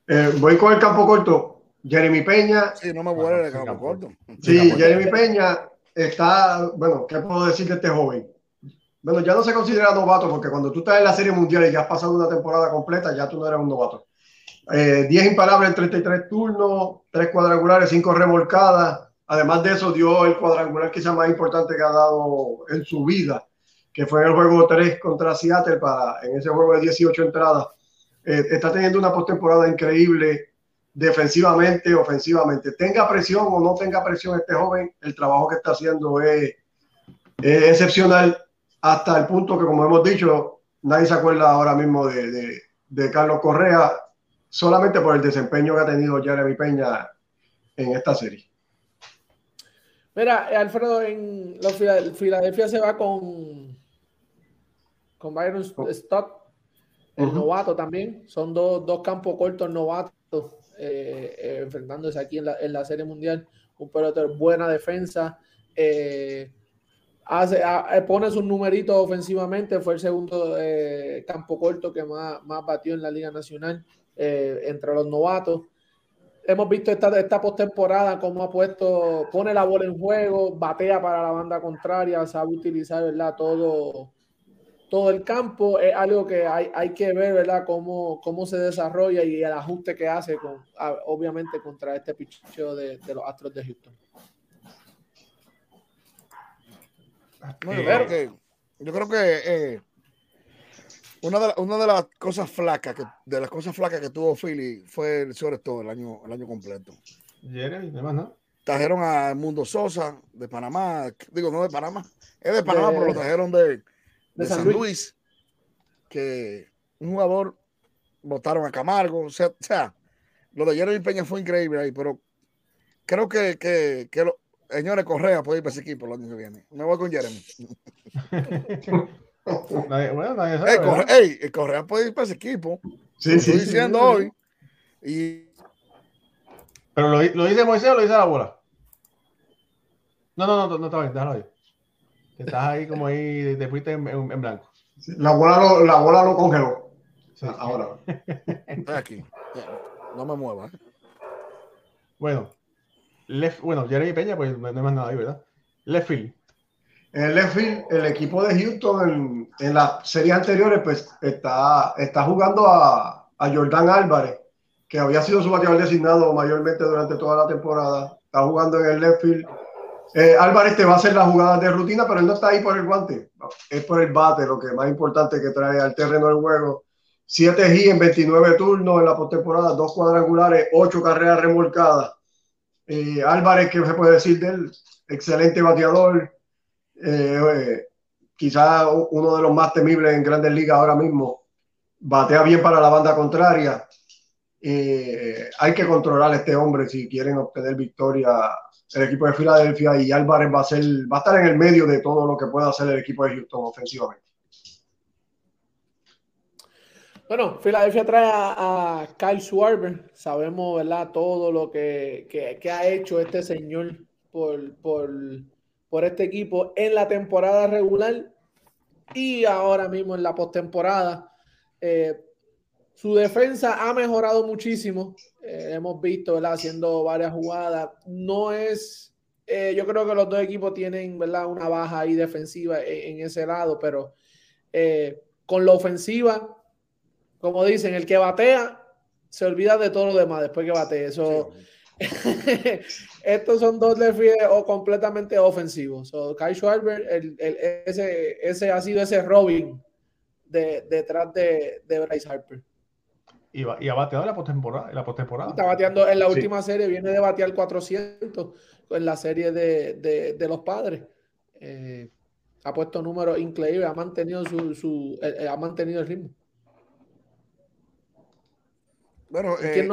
Eh, voy con el campo corto. Jeremy Peña. Sí, no me voy a campo corto. Sí, Jeremy Peña está, bueno, ¿qué puedo decir de este joven? Bueno, ya no se considera novato porque cuando tú estás en la Serie Mundial y ya has pasado una temporada completa, ya tú no eres un novato. 10 eh, imparables en 33 turnos, 3 cuadrangulares, 5 remolcadas. Además de eso, dio el cuadrangular quizá más importante que ha dado en su vida, que fue en el juego 3 contra Seattle, para, en ese juego de 18 entradas. Eh, está teniendo una postemporada increíble defensivamente, ofensivamente. Tenga presión o no tenga presión este joven, el trabajo que está haciendo es, excepcional hasta el punto que, como hemos dicho, nadie se acuerda ahora mismo de, Carlos Correa solamente por el desempeño que ha tenido Jeremy Peña en esta serie. Mira, Alfredo, en los Filadelfia se va con, con Byron Stott, el novato también. Son dos, dos campos cortos novatos eh, eh, enfrentándose aquí en la, en la, Serie Mundial. Un pelotero, buena defensa. Eh, hace, pone sus numeritos ofensivamente. Fue el segundo campo corto que más, más batió en la Liga Nacional entre los novatos. hemos visto esta, esta postemporada cómo ha puesto, pone la bola en juego, batea para la banda contraria, sabe utilizar, ¿verdad? Todo, todo el campo. Es algo que hay, hay que ver, ¿verdad? Cómo, cómo se desarrolla y el ajuste que hace, con, obviamente, contra este picheo de, de los Astros de Houston. No, yo, creo que, yo creo que eh, una, de una de las cosas flacas que de las cosas flacas que tuvo Philly fue sobre todo el año, el año completo. Jeremy. Trajeron a Mundo Sosa de Panamá, digo, no de Panamá, es de Panamá, De- pero lo trajeron de, de, de San, Luis. Luis. que un jugador votaron a Camargo, o sea, o sea, lo de Jeremy Peña fue increíble ahí, pero creo que, que, que lo- señores Correa puede ir para ese equipo el año que viene. Me voy con Jeremy. Nadie- bueno, nadie sabe, Ey, ¿verdad? Correa, ey, el Correa puede ir para ese equipo. Sí, Lo sí, estoy sí, diciendo sí. hoy. Y Pero lo, lo dice Moisés o lo dice la bola. No, no, no, no está bien, déjalo ahí. Estás ahí como ahí, te fuiste en, en- en blanco. Sí, La bola lo, la bola lo congeló. Ahora. estoy aquí. No me muevas. ¿eh? Bueno, left, bueno, Jeremy Peña, pues no, no hay más nada ahí, ¿verdad? Left field. En el left field, el equipo de Houston en, en las series anteriores, pues está, está jugando a, a Jordan Álvarez, que había sido su bateador designado mayormente durante toda la temporada. Está jugando en el left field. Eh, Álvarez te va a hacer las jugadas de rutina, pero él no está ahí por el guante, es por el bate, lo que más importante que trae al terreno del juego. 7 G en 29 turnos en la postemporada, dos cuadrangulares, 8 carreras remolcadas. Eh, Álvarez, ¿qué se puede decir de él? Excelente bateador, eh, eh, quizá uno de los más temibles en grandes ligas ahora mismo. Batea bien para la banda contraria. Eh, hay que controlar a este hombre si quieren obtener victoria el equipo de Filadelfia y Álvarez va a, ser, va a estar en el medio de todo lo que pueda hacer el equipo de Houston ofensivamente. Bueno, Filadelfia trae a, Kyle Schwarber. Sabemos, ¿verdad? Todo lo que, que- que ha hecho este señor por, por, por este equipo en la temporada regular y ahora mismo en la postemporada. Eh, su defensa ha mejorado muchísimo. Eh, hemos visto, ¿verdad? Haciendo varias jugadas. No es. eh, yo creo que los dos equipos tienen, ¿verdad? Una baja ahí defensiva en, en ese lado, pero eh, con la ofensiva como dicen, el que batea se olvida de todo lo demás después que bate. Eso, estos son dos field o completamente ofensivos. So, Kyle Schwarber, el, el- ese, ese ha sido ese Robin de, detrás de, de Bryce Harper. Y, va- y ha bateado en la postemporada. En la postemporada. Está bateando en la Sí. última serie, viene de batear 400 en la serie de, de- de los padres. Eh, ha puesto números increíbles, ha mantenido su, su eh, eh, ha mantenido el ritmo. Bueno, ¿Y eh,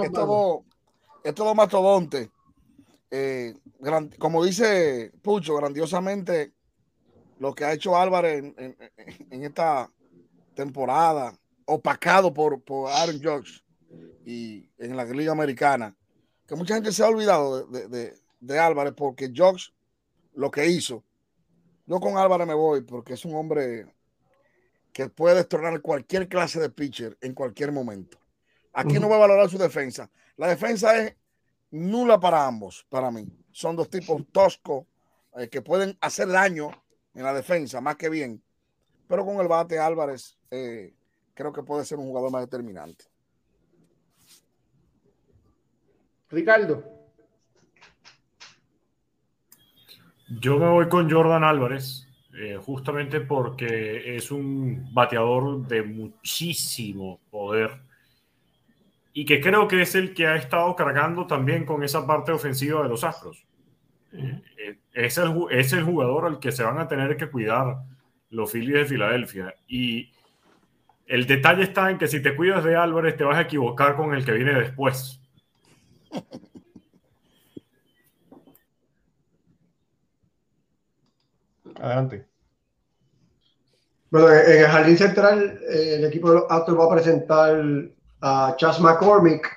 dos mastodontes, eh, gran- como dice Pucho, grandiosamente lo que ha hecho Álvarez en, en- en esta temporada, opacado por, por Aaron Judge y en la Liga Americana, que mucha gente se ha olvidado de, de- Álvarez porque Judge lo que hizo. Yo con Álvarez me voy porque es un hombre que puede destronar cualquier clase de pitcher en cualquier momento. Aquí no voy a valorar su defensa. La defensa es nula para ambos, para mí. Son dos tipos toscos eh, que pueden hacer daño en la defensa, más que bien. Pero con el bate Álvarez, eh, creo que puede ser un jugador más determinante. Ricardo. Yo me voy con Jordan Álvarez, eh, justamente porque es un bateador de muchísimo poder y que creo que es el que ha estado cargando también con esa parte ofensiva de los Astros. Eh, eh, es, el, es el jugador al que se van a tener que cuidar los Phillies de Filadelfia. Y el detalle está en que si te cuidas de Álvarez te vas a equivocar con el que viene después. Adelante. Bueno, en el jardín central, eh, el equipo de los Astros va a presentar a Chas McCormick.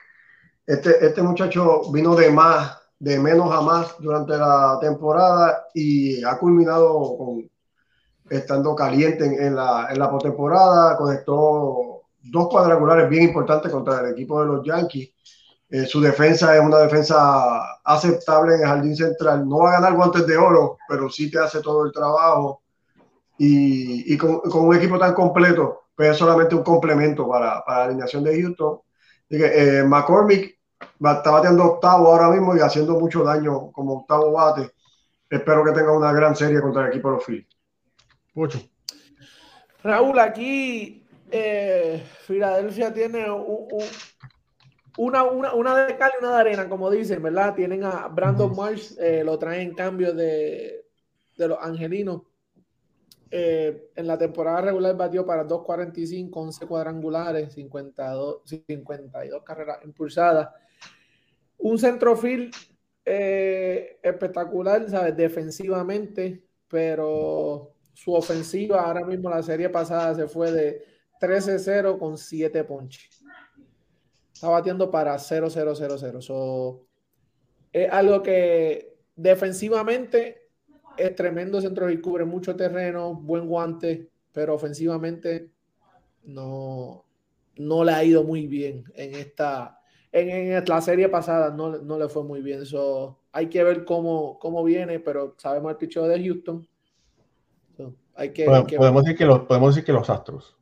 Este, este muchacho vino de más, de menos a más durante la temporada y ha culminado con estando caliente en, en la, en la postemporada. Conectó dos cuadrangulares bien importantes contra el equipo de los Yankees. Eh, su defensa es una defensa aceptable en el jardín central. No va a ganar guantes de oro, pero sí te hace todo el trabajo. Y, y con, con, un equipo tan completo, pues es solamente un complemento para, para la alineación de Houston. Eh, McCormick está bateando octavo ahora mismo y haciendo mucho daño como octavo bate. Espero que tenga una gran serie contra el equipo de los Phillies. Raúl, aquí eh, Filadelfia tiene un, un, una, una, una, de cal y una de arena, como dicen, ¿verdad? Tienen a Brandon Marsh, eh, lo traen en cambio de, de los angelinos. Eh, en la temporada regular batió para 2.45, 11 cuadrangulares, 52, 52 carreras impulsadas. Un centrofield eh, espectacular, ¿sabes? Defensivamente, pero su ofensiva ahora mismo la serie pasada se fue de 13-0 con 7 ponches. Está batiendo para 0-0-0-0. So, es algo que defensivamente es tremendo centro y cubre mucho terreno, buen guante, pero ofensivamente no, no le ha ido muy bien en esta. En, en la serie pasada no, no, le fue muy bien. So, hay que ver cómo, cómo viene, pero sabemos el picheo de Houston. Hay que, podemos, hay que podemos, decir que los, podemos decir que los Astros.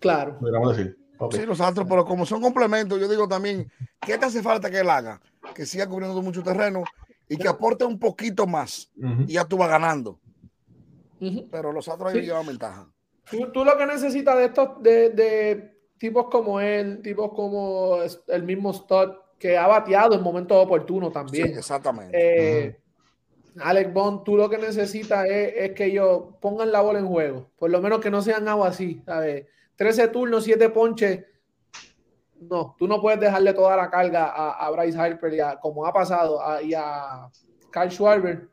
Claro. Podríamos decir. Okay. Sí, los Astros, pero como son complementos, yo digo también, ¿qué te hace falta que él haga? Que siga cubriendo mucho terreno y que aporte un poquito más uh -huh. y ya tú vas ganando. Uh -huh. Pero los Astros sí. llevan ventaja. Tú, tú, lo que necesitas de estos, de, de, tipos como él, tipos como el mismo Stott, que ha bateado en momentos oportunos también. Sí, exactamente. Eh, uh -huh. Alex Bond, tú lo que necesitas es, que ellos pongan la bola en juego. Por lo menos que no sean algo así, ¿sabes? 13 turnos, 7 ponches. No, tú no puedes dejarle toda la carga a, Bryce Harper, y a, como ha pasado, y a Kyle Schwarber.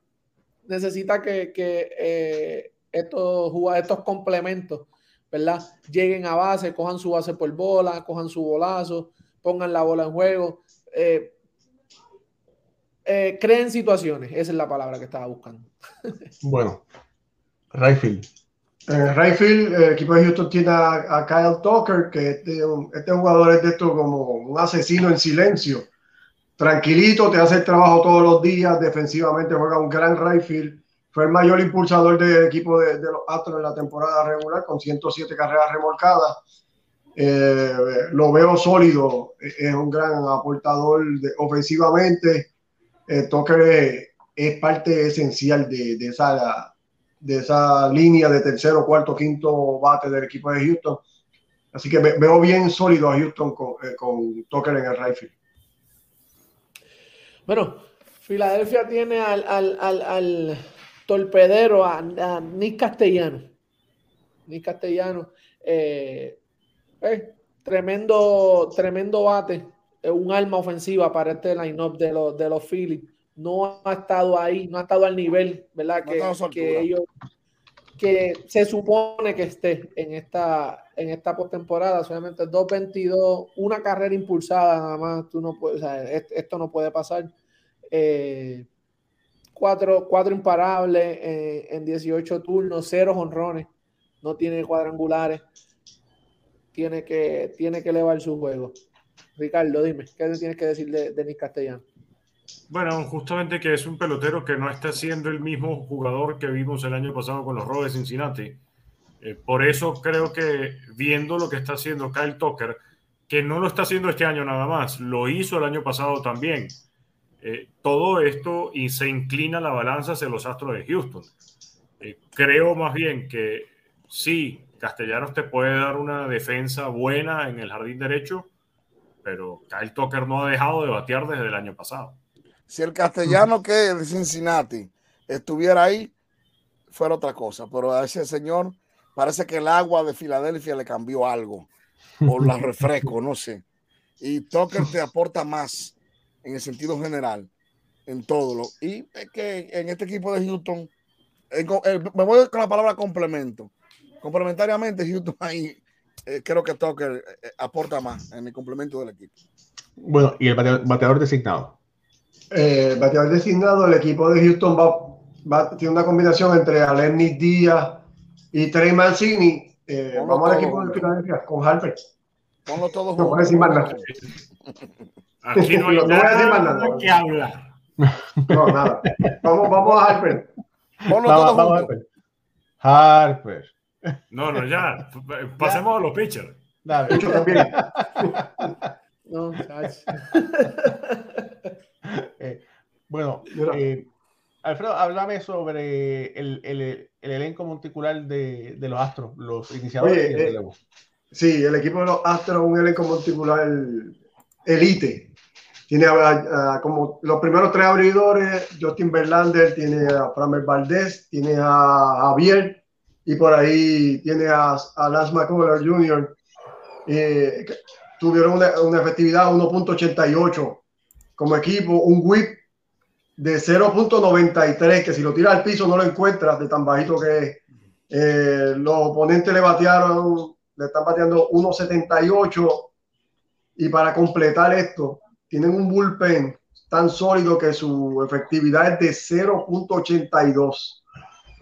Necesita que, que eh, estos, estos complementos, ¿verdad? Lleguen a base, cojan su base por bola, cojan su bolazo, pongan la bola en juego. Eh, eh, creen situaciones, esa es la palabra que estaba buscando. bueno, Rayfield. El Rayfield, el equipo de Houston tiene a, a Kyle Tucker, que este, este, jugador es de esto como un asesino en silencio. Tranquilito, te hace el trabajo todos los días, defensivamente juega un gran Rayfield. Fue el mayor impulsador del equipo de, de los Astros en la temporada regular, con 107 carreras remolcadas. Eh, lo veo sólido, es un gran aportador de, ofensivamente. Eh, Tucker es, parte esencial de, de esa de esa línea de tercero, cuarto, quinto bate del equipo de Houston. Así que veo bien sólido a Houston con, eh, con Tucker en el right Bueno, Filadelfia tiene al, al, al, al torpedero, a, a, Nick Castellano. Nick Castellano, eh, eh, tremendo, tremendo bate, un arma ofensiva para este line-up de los, de los Phillies no ha estado ahí, no ha estado al nivel, ¿verdad? No que, que, ellos, que se supone que esté en esta, en esta postemporada, solamente 2.22, una carrera impulsada nada más, tú no puedes, o sea, esto no puede pasar. Eh, cuatro, cuatro imparables en, en 18 turnos, cero honrones, no tiene cuadrangulares, tiene que, tiene que elevar su juego. Ricardo, dime, ¿qué tienes que decir de, de Nick Castellano? Bueno, justamente que es un pelotero que no está siendo el mismo jugador que vimos el año pasado con los Rojos de Cincinnati. Eh, por eso creo que viendo lo que está haciendo Kyle Tucker, que no lo está haciendo este año nada más, lo hizo el año pasado también. Eh, todo esto y se inclina la balanza hacia los Astros de Houston. Eh, creo más bien que sí, Castellanos te puede dar una defensa buena en el jardín derecho, pero Kyle Tucker no ha dejado de batear desde el año pasado. Si el castellano que es de Cincinnati estuviera ahí, fuera otra cosa. Pero a ese señor parece que el agua de Filadelfia le cambió algo. O la refresco, no sé. Y Tucker te aporta más en el sentido general, en todo. Lo, y es que en este equipo de Houston, en, en, me voy con la palabra complemento. Complementariamente, Houston ahí, eh, creo que Tucker eh, aporta más en el complemento del equipo. Bueno, y el bateador designado eh, bateador designado, el equipo de Houston va, va, tiene una combinación entre Alennis Díaz y Trey Mancini. Eh, vamos al equipo de Filadelfia con Harper. Ponlo todos no puedo decir más nada. Aquí no hay No voy a nada, decir más nada. que hablar. No, nada. Vamos, vamos a Harper. Ponlo Vamos, todo vamos a ver. Harper. No, no, ya. Pasemos a los pitchers. Dale. Mucho también. No. Eh, bueno, eh, Alfredo, háblame sobre el, el- el elenco monticular de, de los Astros, los iniciadores Oye, y el eh. Sí, el equipo de los Astros es un elenco monticular elite. Tiene a- a- como los primeros tres abridores, Justin Verlander, tiene a Framer Valdez, tiene a Javier y por ahí tiene a, a Lance McCullers Jr. Tuvieron una, una efectividad 1.88 como equipo, un whip de 0.93, que si lo tira al piso no lo encuentras de tan bajito que es. Eh, los oponentes le batearon, le están bateando 1.78 y para completar esto, tienen un bullpen tan sólido que su efectividad es de 0.82.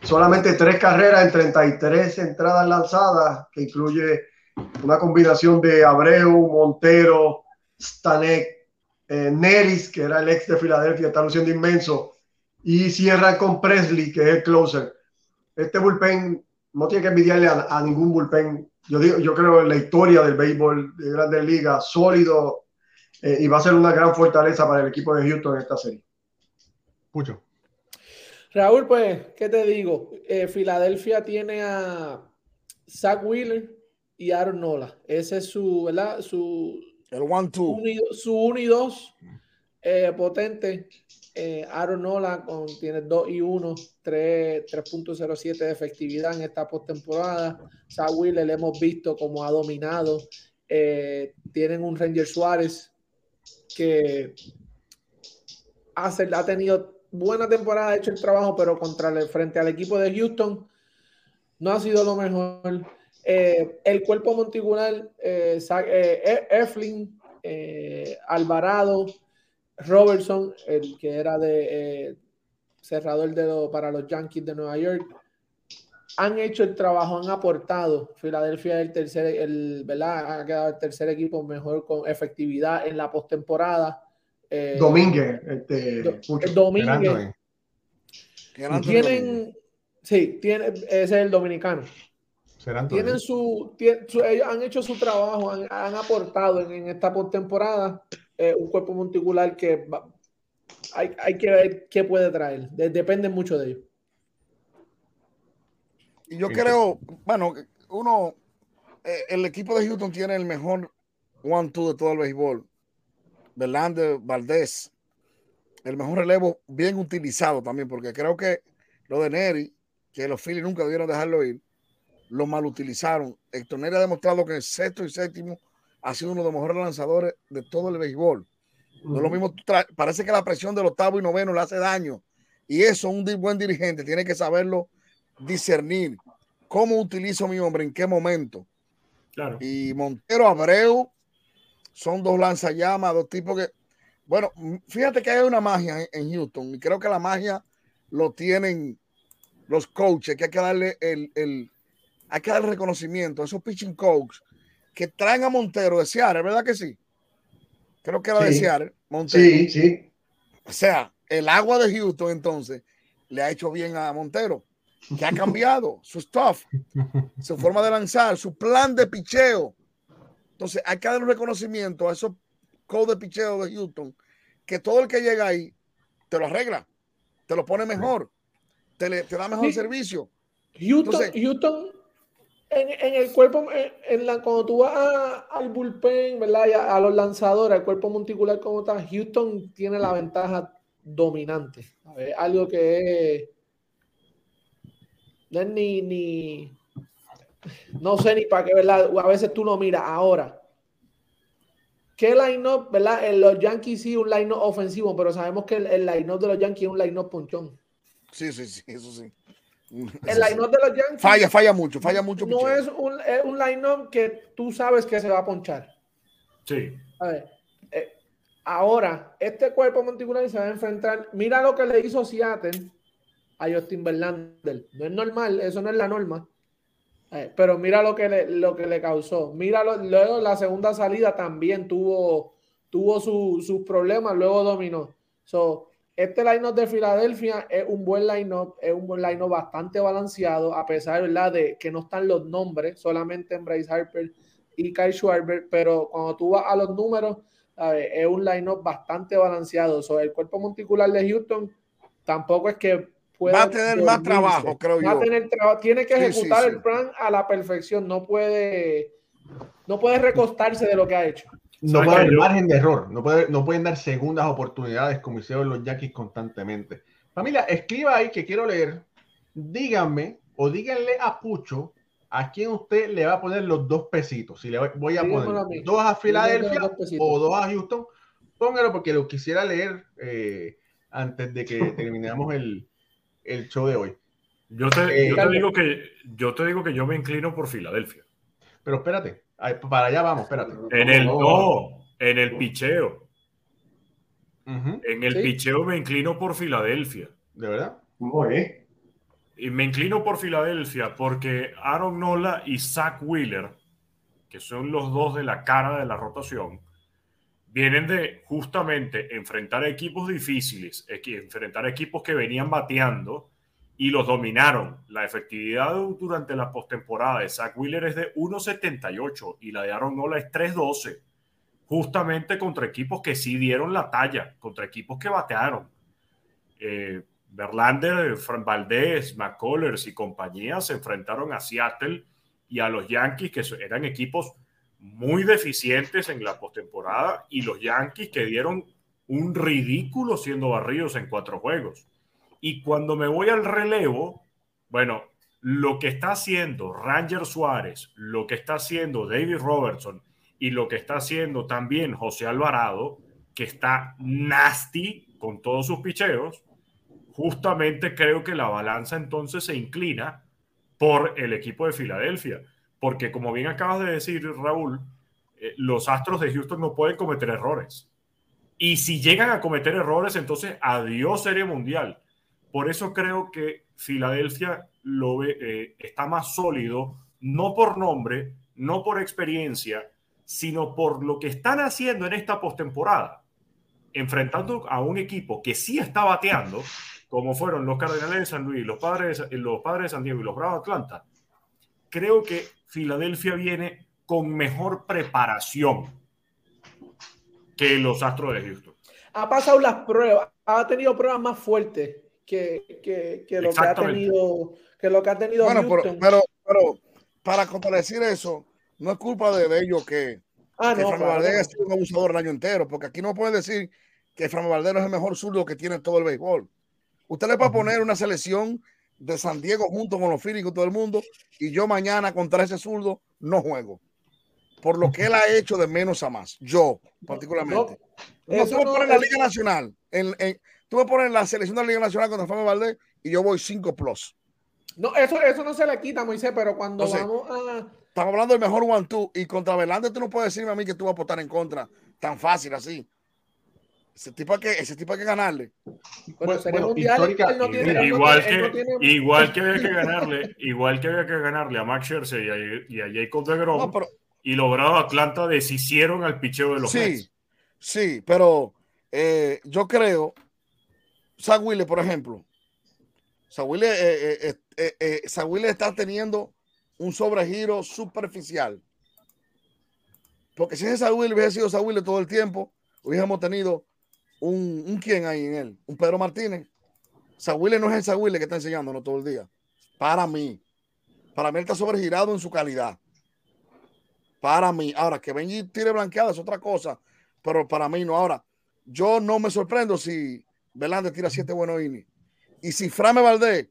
Solamente tres carreras en 33 entradas lanzadas, que incluye una combinación de Abreu, Montero, Stanek, eh, Neris, que era el ex de Filadelfia, está luciendo inmenso, y cierra con Presley, que es el closer. Este bullpen no tiene que envidiarle a, a ningún bullpen. Yo, digo, yo creo en la historia del béisbol de Grandes Ligas, sólido, eh, y va a ser una gran fortaleza para el equipo de Houston en esta serie. Pucho. Raúl, pues, ¿qué te digo? Eh, Filadelfia tiene a Zach Wheeler y Aaron Nola. Ese es su, ¿verdad? Su El one two. su 1 y 2 potente. Eh, Aaron Nola con, tiene 2 y 1, 3.07 de efectividad en esta postemporada. Zach Wheeler le hemos visto como ha dominado. Eh, tienen un Ranger Suárez que hace, ha tenido buena temporada, ha hecho el trabajo, pero contra el, frente al equipo de Houston no ha sido lo mejor. Eh, el cuerpo monticular, eh, eh, E- Eflin, eh, Alvarado, Robertson, el que era de eh, cerrador de lo- para los Yankees de Nueva York, han hecho el trabajo, han aportado. Filadelfia el tercer, el, ¿verdad? Ha quedado el tercer equipo mejor con efectividad en la postemporada. Eh, Domínguez, este, Do- Pucho. Domínguez. Tienen, sí, tiene, ese es el dominicano. Tienen su, tien- su- ellos han hecho su trabajo, han, han aportado en, en esta postemporada eh, un cuerpo monticular que va- hay, hay que ver qué puede traer. De- depende mucho de ellos. Y yo creo, bueno, uno, eh, el equipo de Houston tiene el mejor one-two de todo el béisbol. Verlander, Valdés, el mejor relevo bien utilizado también, porque creo que lo de Neri, que los Phillies nunca debieron dejarlo ir, lo mal utilizaron. Héctor Neri ha demostrado que en sexto y séptimo ha sido uno de los mejores lanzadores de todo el béisbol. No es lo mismo, parece que la presión del octavo y noveno le hace daño. Y eso un buen dirigente tiene que saberlo discernir. ¿Cómo utilizo a mi hombre? ¿En qué momento? Claro. Y Montero, Abreu, son dos lanzallamas, dos tipos que... Bueno, fíjate que hay una magia en, en Houston y creo que la magia lo tienen los coaches, que hay que darle el, el- hay que darle reconocimiento a esos pitching coaches que traen a Montero de Seattle, ¿verdad que sí? Creo que era de Sí. Seattle, Montero. Sí, sí. O sea, el agua de Houston entonces le ha hecho bien a Montero, que ha cambiado su stuff, su forma de lanzar, su plan de picheo. Entonces hay que dar un reconocimiento a esos codes de picheo de Houston, que todo el que llega ahí te lo arregla, te lo pone mejor, te, le- te da mejor Sí. servicio. Houston, Entonces- Houston en, en el cuerpo, en, en la, cuando tú vas a- al bullpen, ¿verdad? Y a, a los lanzadores, al cuerpo monticular como tal, Houston tiene la ventaja dominante. A ver, algo que es- no es ni, ni no sé ni para qué, ¿verdad? A veces tú lo miras ahora. ¿Qué line-up, verdad? En los Yankees sí un line-up ofensivo, pero sabemos que el, el line-up de los Yankees es un line-up ponchón. Sí, sí, sí, eso sí. El line-up de los Yankees Falla, falla mucho, falla mucho. no es un, es un line-up que tú sabes que se va a ponchar. Sí. A ver, eh, ahora, este cuerpo monticular se va a enfrentar. Mira lo que le hizo Seattle a Justin Verlander. No es normal, eso no es la norma. Eh, pero mira lo que le, lo que le causó. Mira, luego la segunda salida también tuvo tuvo sus problemas, luego dominó. So, este line-up de Filadelfia es un buen line-up, es un buen line-up bastante balanceado, a pesar ¿verdad? de que no están los nombres, solamente en Bryce Harper y Kyle Schwarber, pero cuando tú vas a los números, es un line-up bastante balanceado. So, el cuerpo monticular de Houston tampoco es que pueda. Va a tener más trabajo, creo yo. tiene que ejecutar el plan a la perfección, no puede, no puede recostarse de lo que ha hecho. No puede haber margen de error, no, puede, no pueden dar segundas oportunidades como hicieron los Yankees constantemente. Familia, escriba ahí que quiero leer. Díganme o díganle a Pucho a quién usted le va a poner los dos pesitos. Si le voy a poner dos a Filadelfia o dos a Houston, póngalo porque lo quisiera leer eh, antes de que terminemos el, el, show de hoy. Yo te, yo te, eh, digo que, yo te digo que yo me inclino por Filadelfia. Pero espérate, para allá vamos, espérate. En el no, en el picheo. En el picheo me inclino por Filadelfia. ¿De verdad? Y me inclino por Filadelfia porque Aaron Nola y Zach Wheeler, que son los dos de la cara de la rotación, vienen de justamente enfrentar equipos difíciles, enfrentar equipos que venían bateando y los dominaron. La efectividad durante la postemporada de Zach Wheeler es de 1.78 y la de Aaron Nola es 3.12, justamente contra equipos que sí dieron la talla, contra equipos que batearon. Eh, Verlander, Fran Valdez, McCullers y compañía se enfrentaron a Seattle y a los Yankees, que eran equipos muy deficientes en la postemporada, y los Yankees que dieron un ridículo siendo barridos en cuatro juegos. Y cuando me voy al relevo, bueno, lo que está haciendo Ranger Suárez, lo que está haciendo David Robertson y lo que está haciendo también José Alvarado, que está nasty con todos sus picheos, justamente creo que la balanza entonces se inclina por el equipo de Filadelfia. Porque como bien acabas de decir, Raúl, eh, los Astros de Houston no pueden cometer errores. Y si llegan a cometer errores, entonces adiós Serie Mundial. Por eso creo que Filadelfia lo ve, eh, está más sólido, no por nombre, no por experiencia, sino por lo que están haciendo en esta postemporada, enfrentando a un equipo que sí está bateando, como fueron los Cardenales de San Luis, los Padres, los padres de San Diego y los Bravos de Atlanta. Creo que Filadelfia viene con mejor preparación que los Astros de Houston. Ha pasado las pruebas, ha tenido pruebas más fuertes que, lo que ha tenido que lo que ha tenido bueno, pero, pero, para contradecir eso no es culpa de, ellos que, ah, que ha sido un abusador el año entero porque aquí no puede decir que Fran Valdez es el mejor zurdo que tiene todo el béisbol. Usted le va a poner una selección de San Diego junto con los Phillies y todo el mundo y yo mañana contra ese zurdo no juego por lo que él ha hecho de menos a más yo particularmente no, no, no, en la Liga Nacional en, en Tú me pones la selección de la Liga Nacional contra Fama Valdés y yo voy 5 plus. No, eso, eso no se le quita, Moisés, pero cuando vamos a. Estamos hablando del mejor one-two y contra Verlander tú no puedes decirme a mí que tú vas a votar en contra tan fácil así. Ese tipo hay que, ese tipo hay que ganarle. igual, que, igual que había que ganarle, igual que había que ganarle a Max Scherzer y a, Jacob de Grom, y logrado Atlanta deshicieron al picheo de los Sí, sí, pero eh, yo creo Sagüile, por ejemplo. Sagüile, eh, eh, eh, está teniendo un sobregiro superficial. Porque si ese Sagüile hubiese sido Sagüile todo el tiempo, hubiésemos tenido un, quién ahí en él, un Pedro Martínez. Sagüile no es el Sagüile que está enseñándonos todo el día. Para mí. Para mí él está sobregirado en su calidad. Para mí. Ahora, que Benji tire blanqueada es otra cosa, pero para mí no. Ahora, yo no me sorprendo si Verlander tira siete buenos innings. Y si Frame Valdés,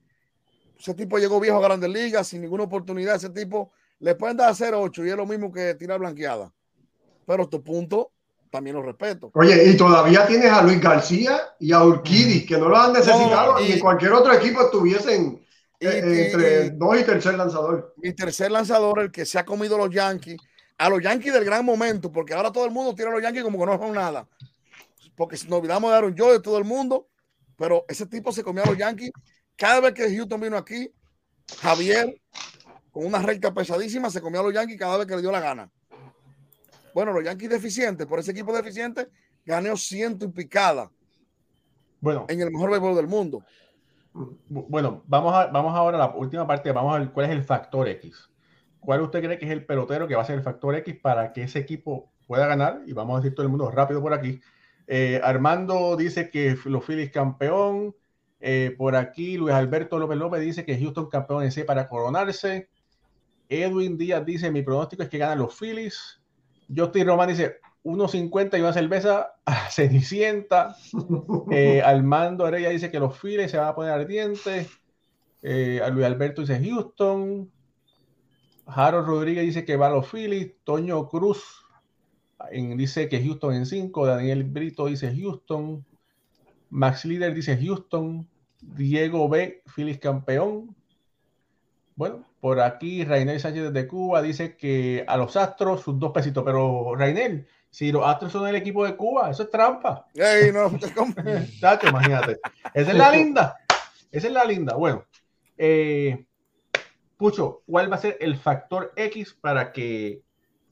ese tipo llegó viejo a Grandes Ligas sin ninguna oportunidad, ese tipo le pueden dar 0-8 y es lo mismo que tirar blanqueada. Pero tu punto también lo respeto. Oye, y todavía tienes a Luis García y a Urquidi, que no lo han necesitado y, en cualquier otro equipo estuviesen eh, entre dos y tercer lanzador. Mi tercer lanzador, el que se ha comido los Yankees, a los Yankees del gran momento, porque ahora todo el mundo tira a los Yankees como que no son nada porque nos olvidamos de un yo de todo el mundo, pero ese tipo se comió a los Yankees. Cada vez que Houston vino aquí, Javier, con una recta pesadísima, se comió a los Yankees cada vez que le dio la gana. Bueno, los Yankees deficientes, por ese equipo deficiente, ganó ciento y picada. Bueno. En el mejor béisbol del mundo. Bueno, vamos, a, vamos ahora a la última parte. Vamos a ver cuál es el factor X. ¿Cuál usted cree que es el pelotero que va a ser el factor X para que ese equipo pueda ganar? Y vamos a decir todo el mundo rápido por aquí. Eh, Armando dice que los Phillies campeón. Eh, por aquí Luis Alberto López López dice que Houston campeón en C para coronarse. Edwin Díaz dice: Mi pronóstico es que ganan los Phillies. Justin Román dice: 1.50 y una cerveza a Cenicienta. Eh, Armando Arella dice que los Phillies se van a poner ardientes. Eh, Luis Alberto dice Houston. Harold Rodríguez dice que va a los Phillies. Toño Cruz dice que Houston en 5. Daniel Brito dice Houston. Max Líder dice Houston. Diego B. Phillies campeón. Bueno, por aquí Rainel Sánchez de Cuba dice que a los Astros sus dos pesitos, pero Rainel, si los Astros son el equipo de Cuba, eso es trampa. Ey, no, Tacho, imagínate. Esa es la linda. Esa es la linda. Bueno, eh, Pucho, ¿cuál va a ser el factor X para que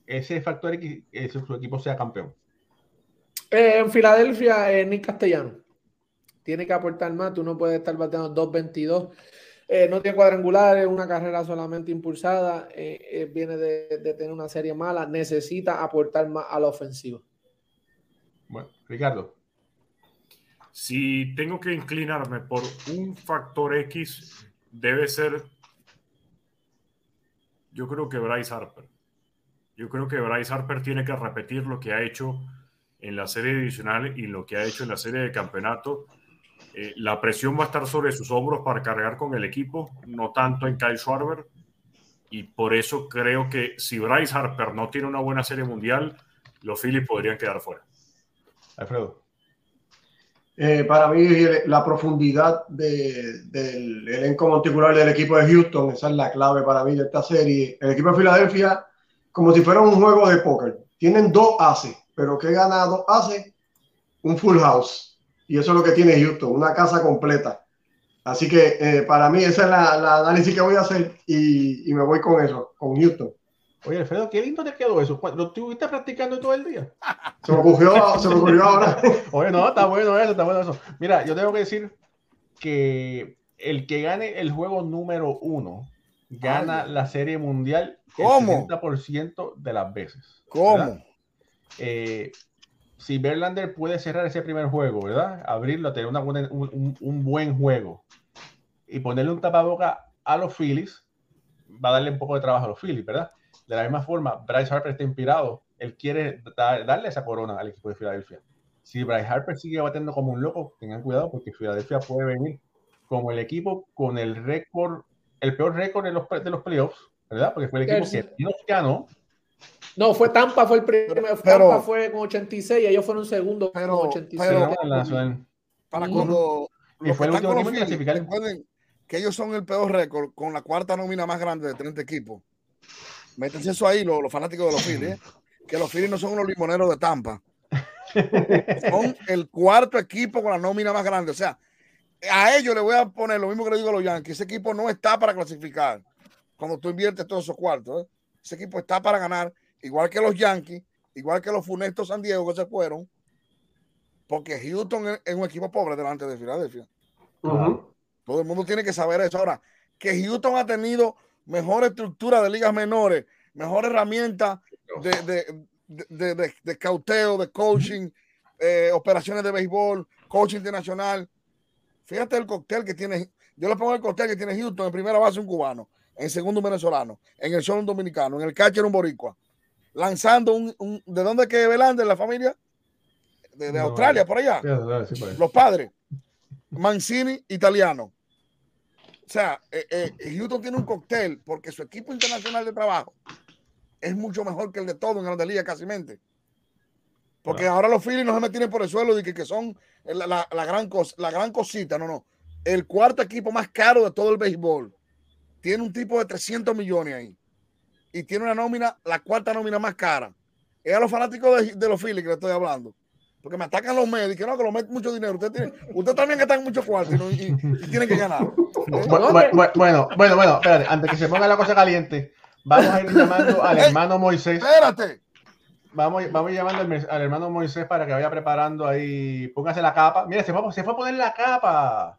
ese factor X, ese, su equipo sea campeón? Eh, en Filadelfia, eh, Nick Castellano. Tiene que aportar más. Tú no puedes estar bateando 2.22 eh, no tiene cuadrangulares, una carrera solamente impulsada, eh, eh, viene de, tener una serie mala, necesita aportar más a la ofensiva. Bueno, Ricardo. Si tengo que inclinarme por un factor X, debe ser, yo creo que Bryce Harper. Yo creo que Bryce Harper tiene que repetir lo que ha hecho en la serie divisional y lo que ha hecho en la serie de campeonato eh, la presión va a estar sobre sus hombros para cargar con el equipo, no tanto en Kyle Schwarber. Y por eso creo que si Bryce Harper no tiene una buena serie mundial, los Phillies podrían quedar fuera. Alfredo. Eh, para mí, la profundidad del elenco monticular del equipo de Houston, esa es la clave para mí de esta serie. El equipo de Filadelfia, como si fuera un juego de póker, tienen dos ases, pero ¿qué gana dos ases? Un full house y eso es lo que tiene Houston, una casa completa. Así que eh, para mí esa es la, análisis que voy a hacer y, me voy con eso, con Houston. Oye, Alfredo, qué lindo te quedó eso. ¿Lo estuviste practicando todo el día? Se me ocurrió, se me ocurrió ahora. Oye, no, está bueno eso, está bueno eso. Mira, yo tengo que decir que el que gane el juego número uno gana la serie mundial ¿Cómo? el 70% de las veces. ¿Cómo? Eh, si Verlander puede cerrar ese primer juego, ¿verdad? Abrirlo, tener una un, buen juego y ponerle un tapaboca a los Phillies, va a darle un poco de trabajo a los Phillies, ¿verdad? De la misma forma, Bryce Harper está inspirado. Él quiere darle esa corona al equipo de Filadelfia. Si Bryce Harper sigue batiendo como un loco, tengan cuidado porque Filadelfia puede venir como el equipo con el récord, el peor récord de los, de los playoffs, ¿verdad? Porque fue el equipo que no ganó no, fue Tampa, fue el primero. Tampa fue con 86 y ellos fueron segundo pero, con 86. Pero, para cuando. Y fue el último Recuerden que ellos son el peor récord con la cuarta nómina más grande de 30 equipos. Métanse eso ahí, los, fanáticos de los Phillies. ¿eh? Que los Phillies no son unos limoneros de Tampa. son el cuarto equipo con la nómina más grande. O sea, a ellos le voy a poner lo mismo que le digo a los Yankees. Ese equipo no está para clasificar cuando tú inviertes todos esos cuartos. ¿eh? Ese equipo está para ganar, igual que los Yankees, igual que los funestos San Diego que se fueron, porque Houston es un equipo pobre delante de Filadelfia. Todo el mundo tiene que saber eso. Ahora, que Houston ha tenido mejor estructura de ligas menores, mejor herramienta de, de, de, de, cauteo, de coaching, eh, operaciones de béisbol, coaching internacional. Fíjate el cóctel que tiene. Yo le pongo el cóctel que tiene Houston en primera base un cubano en segundo un venezolano, en el sol un dominicano, en el catcher un boricua, lanzando un, ¿de dónde que de la familia? De, Australia, por allá. Los padres. Mancini, italiano. O sea, eh, eh, Houston tiene un cóctel porque su equipo internacional de trabajo es mucho mejor que el de todo en Grande Liga, casi mente. Porque ahora los Phillies no se me tienen por el suelo y que, que son la, gran la gran cosita. No, no. El cuarto equipo más caro de todo el béisbol tiene un tipo de 300 millones ahí y tiene una nómina, la cuarta nómina más cara. Es a los fanáticos de, los Phillies que le estoy hablando. Porque me atacan los medios, que no, que lo meten mucho dinero. Usted, tiene, usted también que está en mucho cuarto y, tiene que ganar. Bueno, bueno, bueno, bueno, espérate, antes que se ponga la cosa caliente, vamos a ir llamando al hermano Moisés. Espérate. vamos, vamos llamando al, hermano Moisés para que vaya preparando ahí. Póngase la capa. Mira, se fue, se fue a poner la capa.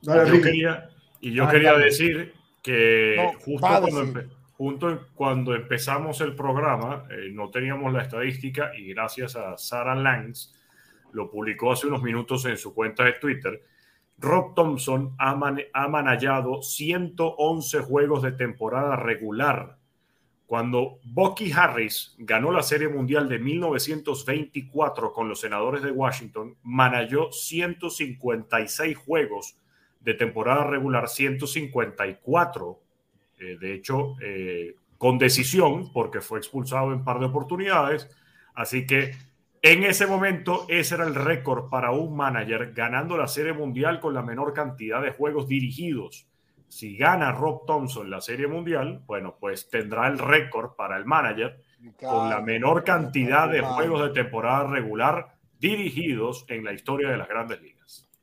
Dale, yo quería, y yo Ah, quería dale. decir que No, justo, cuando, junto- empezamos el programa, eh, no teníamos la estadística y gracias a Sarah Langs, lo publicó hace unos minutos en su cuenta de Twitter, Rob Thompson ha, man- ha manejado 111 juegos de temporada regular. Cuando Bucky Harris ganó la Serie Mundial de 1924 con los senadores de Washington, manejó 156 juegos de temporada regular 154, eh, de hecho, eh, con decisión, porque fue expulsado en par de oportunidades. Así que en ese momento ese era el récord para un manager ganando la Serie Mundial con la menor cantidad de juegos dirigidos. Si gana Rob Thompson la Serie Mundial, bueno, pues tendrá el récord para el manager con la menor cantidad de juegos de temporada regular dirigidos en la historia de las grandes ligas.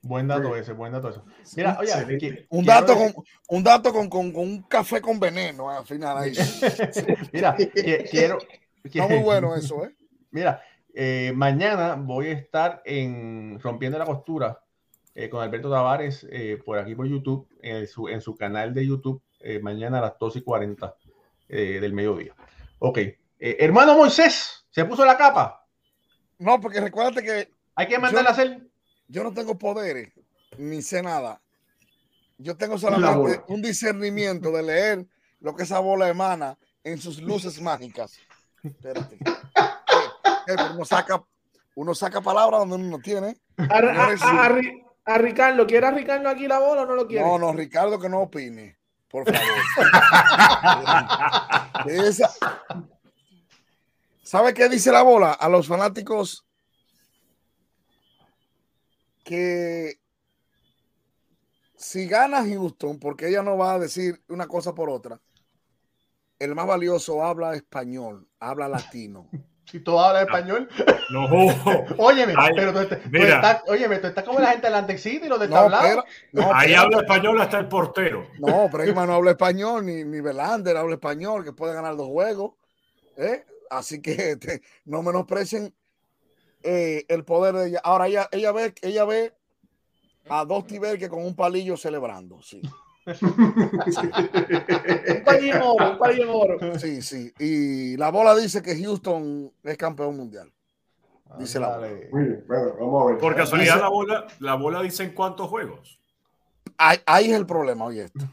Buen dato ese, buen dato ese. Mira, oye, Un dato, decir- con, un dato con, con, con un café con veneno al final ahí. Mira, qui- quiero. Está muy bueno eso, ¿eh? Mira, eh, mañana voy a estar en Rompiendo la Costura eh, con Alberto Tavares eh, por aquí por YouTube, en su, en su canal de YouTube, eh, mañana a las 2 y 40 eh, del mediodía. Ok. Eh, hermano Moisés, ¿se puso la capa? No, porque recuérdate que Hay que mandarla a hacer. Yo no tengo poderes, ni sé nada. Yo tengo La solamente un discernimiento de leer lo que esa bola emana en sus luces mágicas. Espérate. Eh, eh, uno saca, uno saca palabras donde uno no tiene. A, a- a Ricardo, ¿quiere a Ricardo aquí la bola o no lo quiere? No, no, Ricardo, que no opine, por favor. Esa- ¿Sabe qué dice la bola? A los fanáticos que si gana Houston, porque ella no va a decir una cosa por otra, el más valioso habla español, habla latino. Si todo habla español. No, Óyeme, Ay, pero tú, estás- tú estás, óyeme, tú estás como la gente del Antexit y los de No, ahí habla español hasta el portero. No, Bregman no habla español, ni, ni Belander habla español, que puede ganar dos juegos. ¿eh? Así que este, no menosprecien eh, el poder de ella. Ahora ella, ella ve, ella ve a dos que con un palillo celebrando. Sí, Un palillo oro, un palillo oro. sí, sí. Y la bola dice que Houston es campeón mundial. Dice la Ándale. Muy bien, bueno, vamos a ver. Por casualidad, Dice- la bola, la bola dice en cuántos juegos. Ahí, ahí es el problema, oye esto.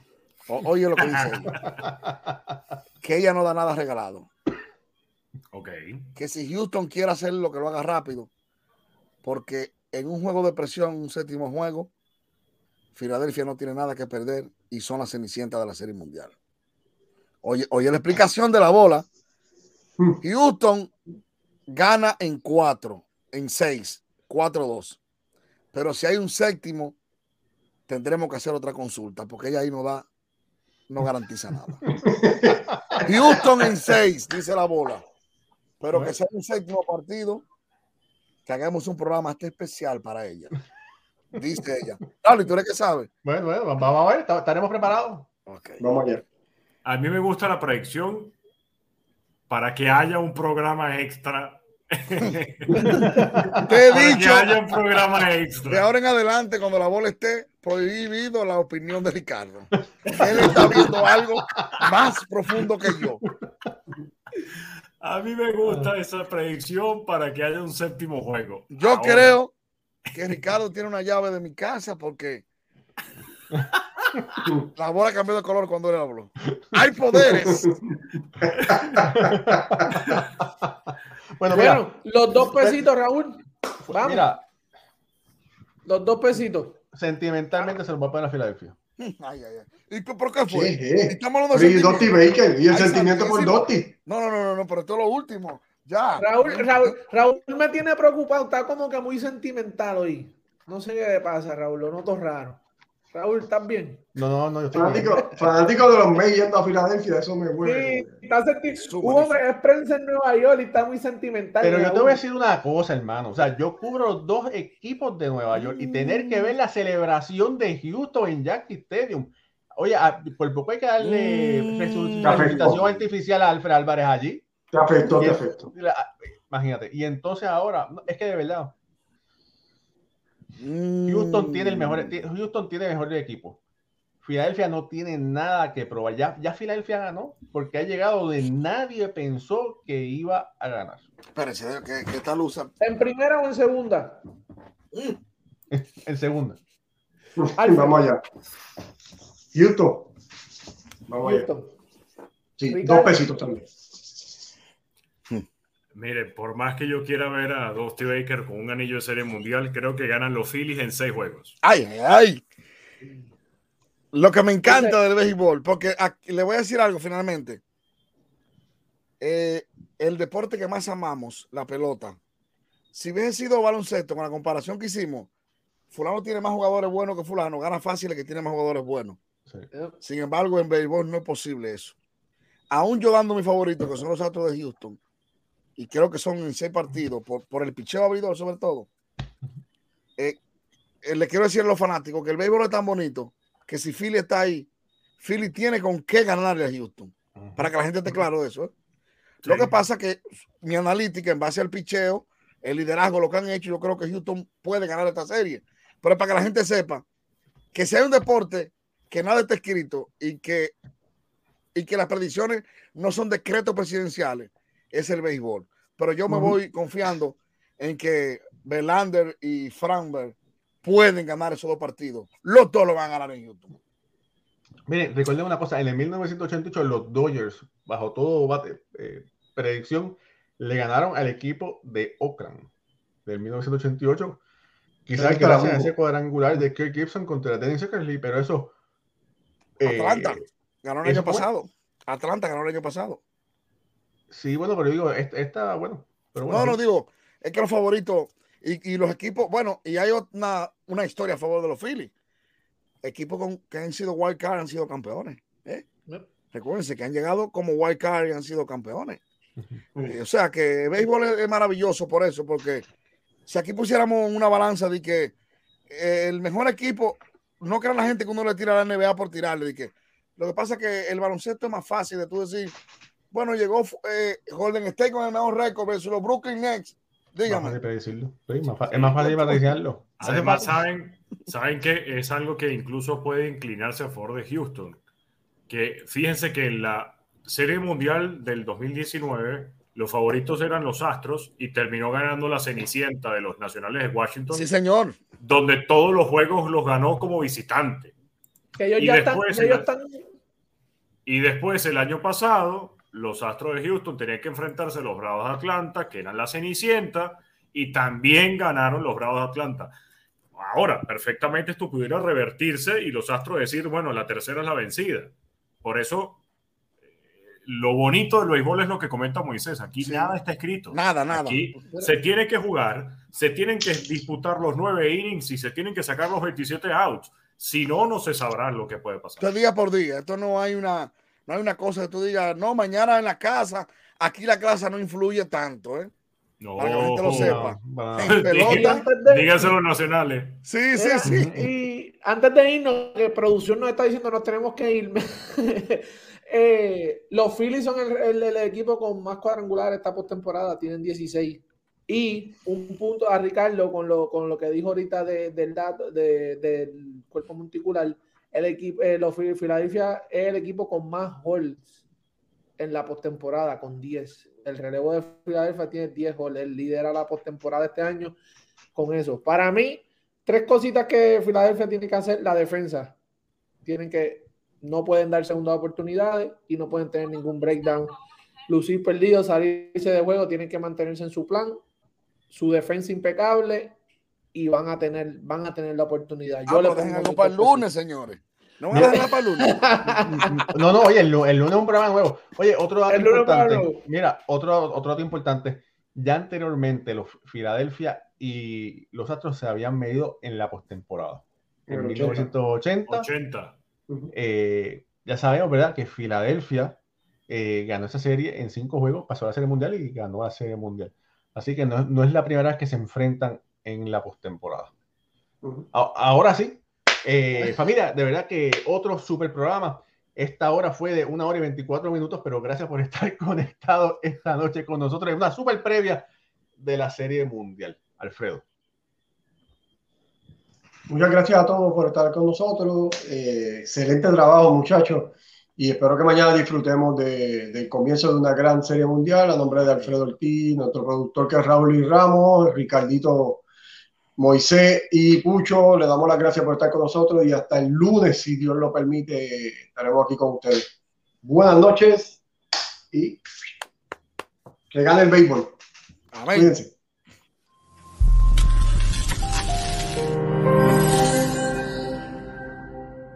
O- oye lo que dice ella. Que ella no da nada regalado. Ok. que si Houston quiere hacer lo que lo haga rápido, porque en un juego de presión, un séptimo juego, Filadelfia no tiene nada que perder y son las cenicientas de la Serie Mundial. Oye, oye la explicación de la bola. Houston gana en cuatro, en seis, cuatro, dos. Pero si hay un séptimo, tendremos que hacer otra consulta, porque ella ahí no da, no garantiza nada. Houston en seis, dice la bola. Pero que sea un séptimo partido, que hagamos un programa este especial para ella. Dice ella. Claro, ¿y tú eres que sabe? Bueno, bueno, vamos a ver, ¿está- estaremos preparados. Ok. Vamos allá. A mí me gusta la predicción para que haya un programa extra. Te he Para que dicho haya un programa de extra. ahora en adelante, cuando la bola esté, prohibido la opinión de Ricardo. Él está viendo algo más profundo que yo. A mí me gusta esa predicción para que haya un séptimo juego. Yo Ahora, creo que Ricardo tiene una llave de mi casa porque la bola cambió de color cuando él habló. Hay poderes. Bueno, mira, Bueno, los dos pesitos, Raúl. Vamos, mira, los dos pesitos. sentimentalmente se los va a poner a Filadelfia. Ay, ay, ay. ¿Y qué- por qué fue? ¿Qué es? Estamos hablando de Pero y Dusty sentimiento. Baker y el Ay, sentimiento por. No, no, no, no, no, pero esto es lo último. Ya. Raúl, Raúl, Raúl me tiene preocupado, está como que muy sentimental hoy. No sé qué le pasa, Raúl, lo noto raro. Raúl, ¿estás bien? No, no, no, yo estoy bien. Fanático, de los Mets yendo a Filadelfia, eso me Sí, vuelve. está Hubo prensa en Nueva York y está muy sentimental. Pero yo te voy a decir una cosa, hermano. O sea, yo cubro dos equipos de Nueva York y tener que ver la celebración de Houston en Yankee Stadium. Oye, por poco hay que darle Mm. resucitación artificial a Alfred Álvarez allí. Te afectó, te afectó. imagínate. Y entonces ahora, es que de verdad, Mm. Houston tiene el mejor, ti- Houston tiene el mejor equipo. Filadelfia no tiene nada que probar. Ya, ya Filadelfia ganó porque ha llegado donde nadie pensó que iba a ganar. Espérense, que, que esta luz. ¿En primera o en segunda? En segunda. Alfa. Vamos allá. Houston. Vamos allá. Houston. Sí, Ricardo. dos pesitos también. Miren, por más que yo quiera ver a Dusty Baker con un anillo de serie mundial, creo que ganan los Phillies en seis juegos. Ay, ay, ay. Lo que me encanta del béisbol, porque aquí- le voy a decir algo finalmente. Eh, el deporte que más amamos, la pelota. Si hubiese sido baloncesto, con la comparación que hicimos, Fulano tiene más jugadores buenos que Fulano, gana fácil el que tiene más jugadores buenos. Sí. Sin embargo, en béisbol no es posible eso. Aún yo dando mi favorito, que son los Astros de Houston, y creo que son en seis partidos, por, por el picheo abridor sobre todo, eh, eh, le quiero decir a los fanáticos que el béisbol es tan bonito que si Philly está ahí, Philly tiene con qué ganarle a Houston, para que la gente esté claro de eso. ¿eh? Lo que pasa que mi analítica en base al picheo, el liderazgo, lo que han hecho, yo creo que Houston puede ganar esta serie. Pero para que la gente sepa que si hay un deporte que nada está escrito y que, y que las predicciones no son decretos presidenciales, es el béisbol. Pero yo me voy confiando en que Belander y Franberg pueden ganar esos dos partidos. Los dos lo van a ganar en Houston. Miren, recuerden una cosa, en el 1988 los Dodgers, bajo todo bate, eh, predicción, le ganaron al equipo de Oakland del 1988. Quizás gracias a la ese cuadrangular de Kirk Gibson contra Dennis Eckersley, pero eso... eh, Atlanta ganó el año fue- pasado. Atlanta ganó el año pasado. Sí, bueno, pero digo, esta, esta, bueno, pero bueno, No, no digo, es que los favoritos y, y los equipos, bueno, y hay una, una historia a favor de los Phillies. Equipos con, que han sido wild card han sido campeones. ¿eh? Yep. Recuérdense que han llegado como wild card y han sido campeones. Eh, O sea que el béisbol es, es maravilloso por eso, porque si aquí pusiéramos una balanza de que eh, el mejor equipo, no crean la gente que uno le tira a la NBA por tirarle, de que lo que pasa es que el baloncesto es más fácil de tú decir, bueno, llegó eh, Golden State con el mejor récord versus los Brooklyn Nets. Más Dígame. fácil predecirlo. Sí, más es más fácil predecirlo. Además, saben, saben que es algo que incluso puede inclinarse a favor de Houston. Que fíjense que en la Serie Mundial del 2019, los favoritos eran los Astros y terminó ganando la Cenicienta de los Nacionales de Washington, Sí, señor. donde todos los juegos los ganó como visitante. Que ellos Y ya ellos están Y después, el año pasado, los Astros de Houston tenían que enfrentarse a los Bravos de Atlanta, que eran la Cenicienta, y también ganaron los Bravos de Atlanta. Ahora, perfectamente esto pudiera revertirse y los Astros decir, bueno, la tercera es la vencida. Por eso, eh, lo bonito del béisbol es lo que comenta Moisés. Aquí Sí. nada está escrito. Nada, nada. Aquí se tiene que jugar, se tienen que disputar los nueve innings y se tienen que sacar los 27 outs. Si no, no se sabrá lo que puede pasar. Esto es día por día. Esto no hay una, no hay una cosa que tú digas, no, mañana en la casa, aquí la casa no influye tanto, ¿eh? No, Para que la gente lo sepa. En pelota. de- nacionales. Sí, sí, sí. Y antes de irnos, que producción nos está diciendo nos tenemos que ir. Eh, los Phillies son el, el- el equipo con más cuadrangulares esta postemporada, tienen 16. Y un punto a Ricardo con lo, con lo que dijo ahorita de- del dato de- del cuerpo monticular. El equipo, eh, los Phil- Philadelphia es el equipo con más holds en la postemporada, con 10. El relevo de Philadelphia tiene 10 holds. Él lidera la postemporada este año con eso. Para mí, tres cositas que Filadelfia tiene que hacer. La defensa. Tienen que, no pueden dar segundas oportunidades y no pueden tener ningún breakdown. Lucir perdido, salirse de juego, tienen que mantenerse en su plan. Su defensa impecable y van a tener, van a tener la oportunidad. Ah, Yo le pero dejen algo para el lunes, señores. No van a dejar para el lunes. No, no, oye, el, lu- el lunes es un programa nuevo. Oye, otro dato El importante. Mira, otro, otro dato importante. Ya anteriormente los Filadelfia y los Astros se habían medido en la postemporada. En En el 1980, 80. eh, ya sabemos, ¿verdad? Que Filadelfia eh, ganó esa serie en cinco juegos, pasó a la serie mundial y ganó la serie mundial. Así que no, no es la primera vez que se enfrentan en la postemporada. Ahora sí, eh, familia, de verdad que otro super programa. Esta hora fue de una hora y 24 minutos, pero gracias por estar conectado esta noche con nosotros. Es una super previa de la Serie Mundial. Alfredo. Muchas gracias a todos por estar con nosotros. Eh, excelente trabajo, muchachos. Y espero que mañana disfrutemos de, del comienzo de una gran serie mundial. A nombre de Alfredo Ortiz, nuestro productor que es Raúl y Ramos, Ricardito Moisés y Pucho, le damos las gracias por estar con nosotros y hasta el lunes, si Dios lo permite, estaremos aquí con ustedes. Buenas noches y que gane el béisbol. Amén. Cuídense.